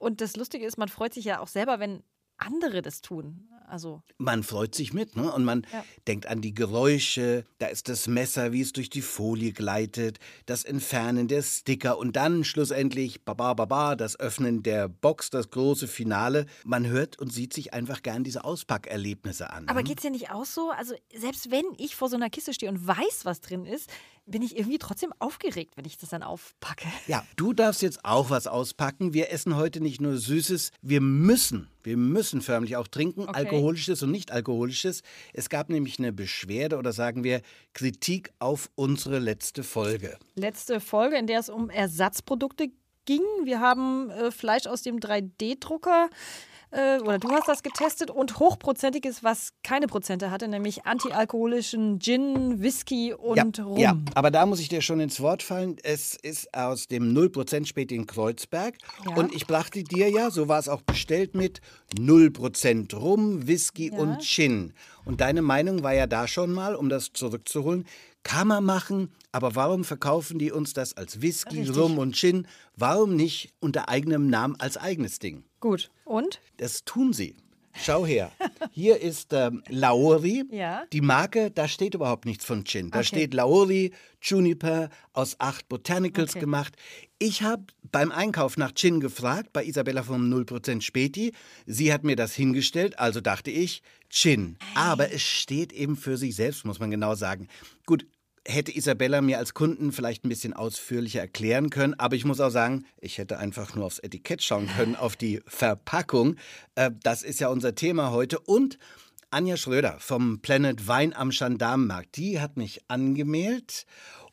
[SPEAKER 3] Und das Lustige ist, man freut sich ja auch selber, wenn andere das tun. Also
[SPEAKER 2] Man freut sich mit, ne? Und man
[SPEAKER 3] Ja.
[SPEAKER 2] denkt an die Geräusche, da ist das Messer, wie es durch die Folie gleitet, das Entfernen der Sticker und dann schlussendlich, baba, baba, das Öffnen der Box, das große Finale. Man hört und sieht sich einfach gern diese Auspackerlebnisse an.
[SPEAKER 3] Aber
[SPEAKER 2] ne?
[SPEAKER 3] geht's dir nicht auch so? Also, selbst wenn ich vor so einer Kiste stehe und weiß, was drin ist, bin ich irgendwie trotzdem aufgeregt, wenn ich das dann aufpacke.
[SPEAKER 2] Ja, du darfst jetzt auch was auspacken. Wir essen heute nicht nur Süßes, wir müssen, wir müssen förmlich auch trinken,
[SPEAKER 3] Okay.
[SPEAKER 2] alkoholisches und nicht alkoholisches. Es gab nämlich eine Beschwerde oder sagen wir Kritik auf unsere letzte Folge.
[SPEAKER 3] Letzte Folge, in der es um Ersatzprodukte ging. Wir haben äh, Fleisch aus dem 3D-Drucker. Äh, oder du hast das getestet und hochprozentiges, was keine Prozente hatte, nämlich antialkoholischen Gin, Whisky und
[SPEAKER 2] ja,
[SPEAKER 3] Rum.
[SPEAKER 2] ja, aber da muss ich dir schon ins Wort fallen. Es ist aus dem 0% Spät in Kreuzberg.
[SPEAKER 3] Ja.
[SPEAKER 2] Und ich brachte dir ja, so war es auch bestellt, mit 0% Rum, Whisky
[SPEAKER 3] Ja.
[SPEAKER 2] und Gin. Und deine Meinung war ja da schon mal, um das zurückzuholen, kann man machen, aber warum verkaufen die uns das als Whisky,
[SPEAKER 3] Richtig.
[SPEAKER 2] Rum und Gin? Warum nicht unter eigenem Namen als eigenes Ding?
[SPEAKER 3] Gut. Und?
[SPEAKER 2] Das tun sie. Schau her. Hier ist ähm, Lauri.
[SPEAKER 3] Ja.
[SPEAKER 2] Die Marke, da steht überhaupt nichts von Gin. Da
[SPEAKER 3] Okay.
[SPEAKER 2] steht Lauri Juniper aus acht Botanicals
[SPEAKER 3] Okay.
[SPEAKER 2] gemacht. Ich habe beim Einkauf nach Gin gefragt, bei Isabella vom 0% Späti. Sie hat mir das hingestellt, also dachte ich, Gin. Aber es steht eben für sich selbst, muss man genau sagen. Gut, hätte Isabella mir als Kunden vielleicht ein bisschen ausführlicher erklären können, aber ich muss auch sagen, ich hätte einfach nur aufs Etikett schauen können, auf die Verpackung. Äh, das ist ja unser Thema heute. Und Anja Schröder vom Planet Wein am Gendarmenmarkt, die hat mich angemeldet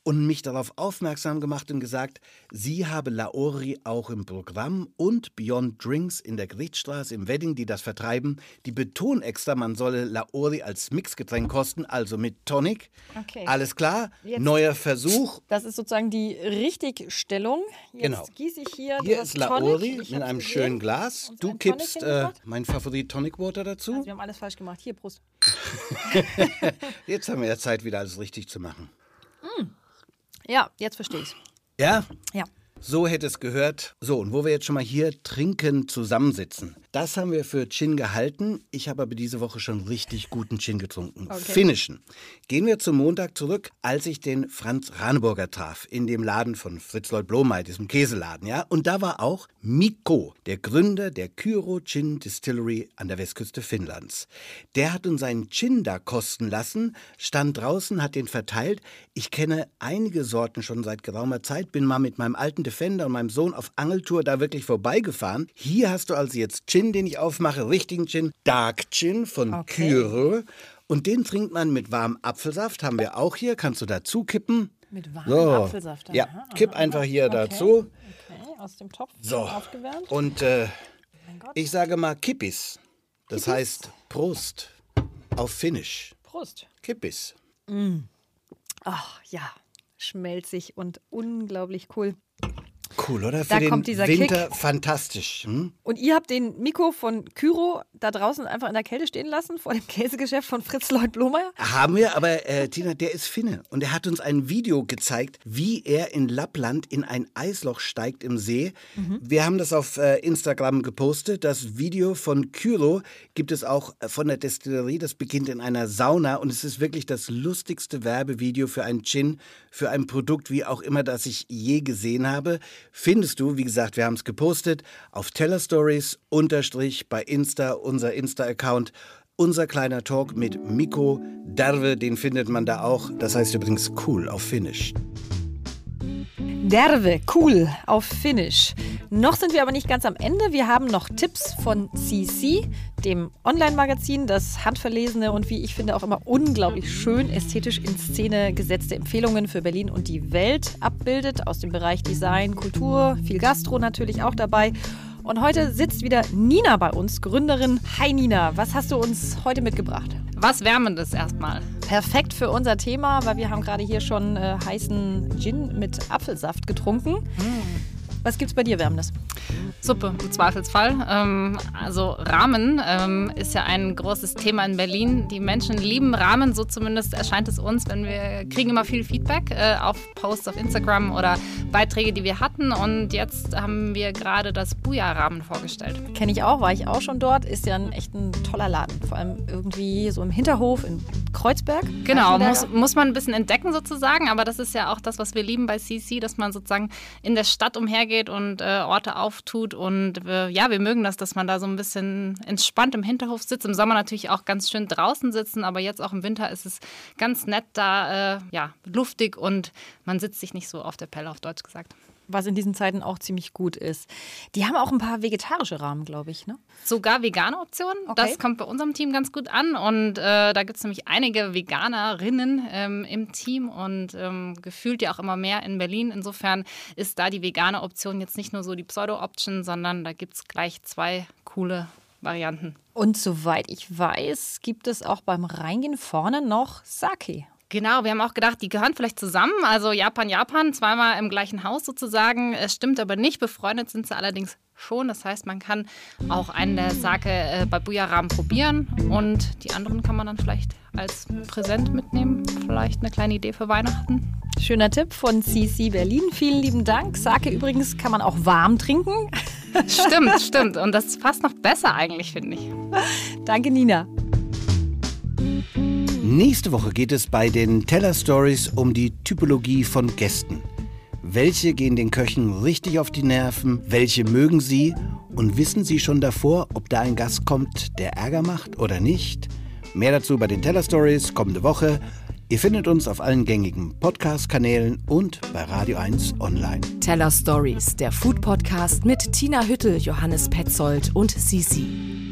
[SPEAKER 2] und mich darauf aufmerksam gemacht und gesagt, sie habe Laori auch im Programm und Beyond Drinks in der Griechstraße im Wedding, die das vertreiben. Die betonen extra, man solle Laori als Mixgetränk kosten, also mit Tonic.
[SPEAKER 3] Okay.
[SPEAKER 2] Alles klar,
[SPEAKER 3] Jetzt-
[SPEAKER 2] neuer Versuch.
[SPEAKER 3] Das ist sozusagen die Richtigstellung. Jetzt
[SPEAKER 2] Genau.
[SPEAKER 3] gieße ich hier,
[SPEAKER 2] Hier ist Laori in einem schönen Glas. Du kippst äh, mein Favorit Tonic Water dazu.
[SPEAKER 3] Also wir haben alles falsch gemacht. Hier, Prost.
[SPEAKER 2] Jetzt haben wir ja Zeit, wieder alles richtig zu machen.
[SPEAKER 3] Ja, jetzt verstehe ich
[SPEAKER 2] Ja?
[SPEAKER 3] Ja.
[SPEAKER 2] So hätte es gehört. So, und wo wir jetzt schon mal hier trinken zusammensitzen. Das haben wir für Gin gehalten. Ich habe aber diese Woche schon richtig guten Gin getrunken.
[SPEAKER 3] Okay.
[SPEAKER 2] Finnischen. Gehen wir zum Montag zurück, als ich den Franz Raneburger traf. In dem Laden von Fritz Lloyd Blomeyer, diesem Käseladen, ja. Und da war auch Mikko, der Gründer der Kyro Gin Distillery an der Westküste Finnlands. Der hat uns seinen Gin da kosten lassen, stand draußen, hat den verteilt. Ich kenne einige Sorten schon seit geraumer Zeit, bin mal mit meinem alten Defender und meinem Sohn auf Angeltour da wirklich vorbeigefahren. Hier hast du also jetzt Gin, den ich aufmache, richtigen Gin, Dark Gin von
[SPEAKER 3] Okay.
[SPEAKER 2] Kyro. Und den trinkt man mit warmem Apfelsaft, haben wir auch hier, kannst du dazu kippen.
[SPEAKER 3] Mit warmem
[SPEAKER 2] So.
[SPEAKER 3] Apfelsaft.
[SPEAKER 2] Ja,
[SPEAKER 3] Aha,
[SPEAKER 2] kipp
[SPEAKER 3] aha,
[SPEAKER 2] einfach hier
[SPEAKER 3] okay.
[SPEAKER 2] dazu.
[SPEAKER 3] Okay, aus dem Topf
[SPEAKER 2] So.
[SPEAKER 3] aufgewärmt.
[SPEAKER 2] Und äh,
[SPEAKER 3] Gott.
[SPEAKER 2] ich sage mal Kippis. Das
[SPEAKER 3] Kippis?
[SPEAKER 2] heißt Prost auf Finnisch.
[SPEAKER 3] Prost.
[SPEAKER 2] Kippis.
[SPEAKER 3] Ach ja, schmelzig und unglaublich cool.
[SPEAKER 2] Cool, oder? Für
[SPEAKER 3] Da
[SPEAKER 2] den
[SPEAKER 3] kommt dieser
[SPEAKER 2] Winter
[SPEAKER 3] Kick.
[SPEAKER 2] fantastisch. Hm?
[SPEAKER 3] Und ihr habt den Mikro von Kyro da draußen einfach in der Kälte stehen lassen, vor dem Käsegeschäft von Fritz Lloyd Blomeyer?
[SPEAKER 2] Haben wir, aber äh, Tina, der ist Finne. Und er hat uns ein Video gezeigt, wie er in Lappland in ein Eisloch steigt im See.
[SPEAKER 3] Mhm.
[SPEAKER 2] Wir haben das auf äh, Instagram gepostet. Das Video von Kyro gibt es auch äh, von der Destillerie. Das beginnt in einer Sauna und es ist wirklich das lustigste Werbevideo für ein Gin, für ein Produkt, wie auch immer, das ich je gesehen habe. Findest du, wie gesagt, wir haben es gepostet, auf Teller Stories unterstrich bei Insta, unser Insta-Account. Unser kleiner Talk mit Mikko Darve, den findet man da auch. Das heißt übrigens cool auf Finnisch.
[SPEAKER 3] Derve, cool, auf Finnisch. Noch sind wir aber nicht ganz am Ende. Wir haben noch Tipps von CC, dem Online-Magazin, das handverlesene und wie ich finde auch immer unglaublich schön ästhetisch in Szene gesetzte Empfehlungen für Berlin und die Welt abbildet. Aus dem Bereich Design, Kultur, viel Gastro natürlich auch dabei. Und heute sitzt wieder Nina bei uns, Gründerin. Hi Nina, was hast du uns heute mitgebracht?
[SPEAKER 13] Was Wärmendes erstmal.
[SPEAKER 3] Perfekt für unser Thema, weil wir haben gerade hier schon äh, heißen Gin mit Apfelsaft getrunken. Mm. Was gibt's bei dir Wärmendes?
[SPEAKER 13] Suppe, im Zweifelsfall. Ähm, also Rahmen ähm, ist ja ein großes Thema in Berlin. Die Menschen lieben Rahmen, so zumindest erscheint es uns, wenn wir kriegen immer viel Feedback äh, auf Posts auf Instagram oder Beiträge, die wir hatten. Und jetzt haben wir gerade das Buja-Rahmen vorgestellt.
[SPEAKER 3] Kenne ich auch, war ich auch schon dort. Ist ja ein echt ein toller Laden. Vor allem irgendwie so im Hinterhof in Kreuzberg.
[SPEAKER 13] Genau, muss, muss man ein bisschen entdecken sozusagen. Aber das ist ja auch das, was wir lieben bei CC, dass man sozusagen in der Stadt umhergeht und äh, Orte auftut. Und äh, ja, wir mögen das, dass man da so ein bisschen entspannt im Hinterhof sitzt. Im Sommer natürlich auch ganz schön draußen sitzen, aber jetzt auch im Winter ist es ganz nett da, äh, ja, luftig und man sitzt sich nicht so auf der Pelle, auf Deutsch gesagt
[SPEAKER 3] was in diesen Zeiten auch ziemlich gut ist. Die haben auch ein paar vegetarische Rahmen, glaube ich. Ne?
[SPEAKER 13] Sogar vegane Optionen. Okay. Das kommt bei unserem Team ganz gut an. Und äh, da gibt es nämlich einige Veganerinnen ähm, im Team und ähm, gefühlt ja auch immer mehr in Berlin. Insofern ist da die vegane Option jetzt nicht nur so die Pseudo-Option, sondern da gibt es gleich zwei coole Varianten.
[SPEAKER 3] Und soweit ich weiß, gibt es auch beim Reingehen vorne noch Sake.
[SPEAKER 13] Genau, wir haben auch gedacht, die gehören vielleicht zusammen. Also Japan, Japan, zweimal im gleichen Haus sozusagen. Es stimmt aber nicht. Befreundet sind sie allerdings schon. Das heißt, man kann auch einen der Sake äh, bei Bujaram probieren und die anderen kann man dann vielleicht als Präsent mitnehmen. Vielleicht eine kleine Idee für Weihnachten.
[SPEAKER 3] Schöner Tipp von CC Berlin. Vielen lieben Dank. Sake übrigens kann man auch warm trinken.
[SPEAKER 13] Stimmt, stimmt. Und das fast noch besser eigentlich, finde ich.
[SPEAKER 3] Danke, Nina.
[SPEAKER 2] Nächste Woche geht es bei den Teller Stories um die Typologie von Gästen. Welche gehen den Köchen richtig auf die Nerven? Welche mögen sie? Und wissen sie schon davor, ob da ein Gast kommt, der Ärger macht oder nicht? Mehr dazu bei den Teller Stories kommende Woche. Ihr findet uns auf allen gängigen Podcast-Kanälen und bei Radio 1 online.
[SPEAKER 1] Teller Stories, der Food-Podcast mit Tina Hüttel, Johannes Petzold und Sisi.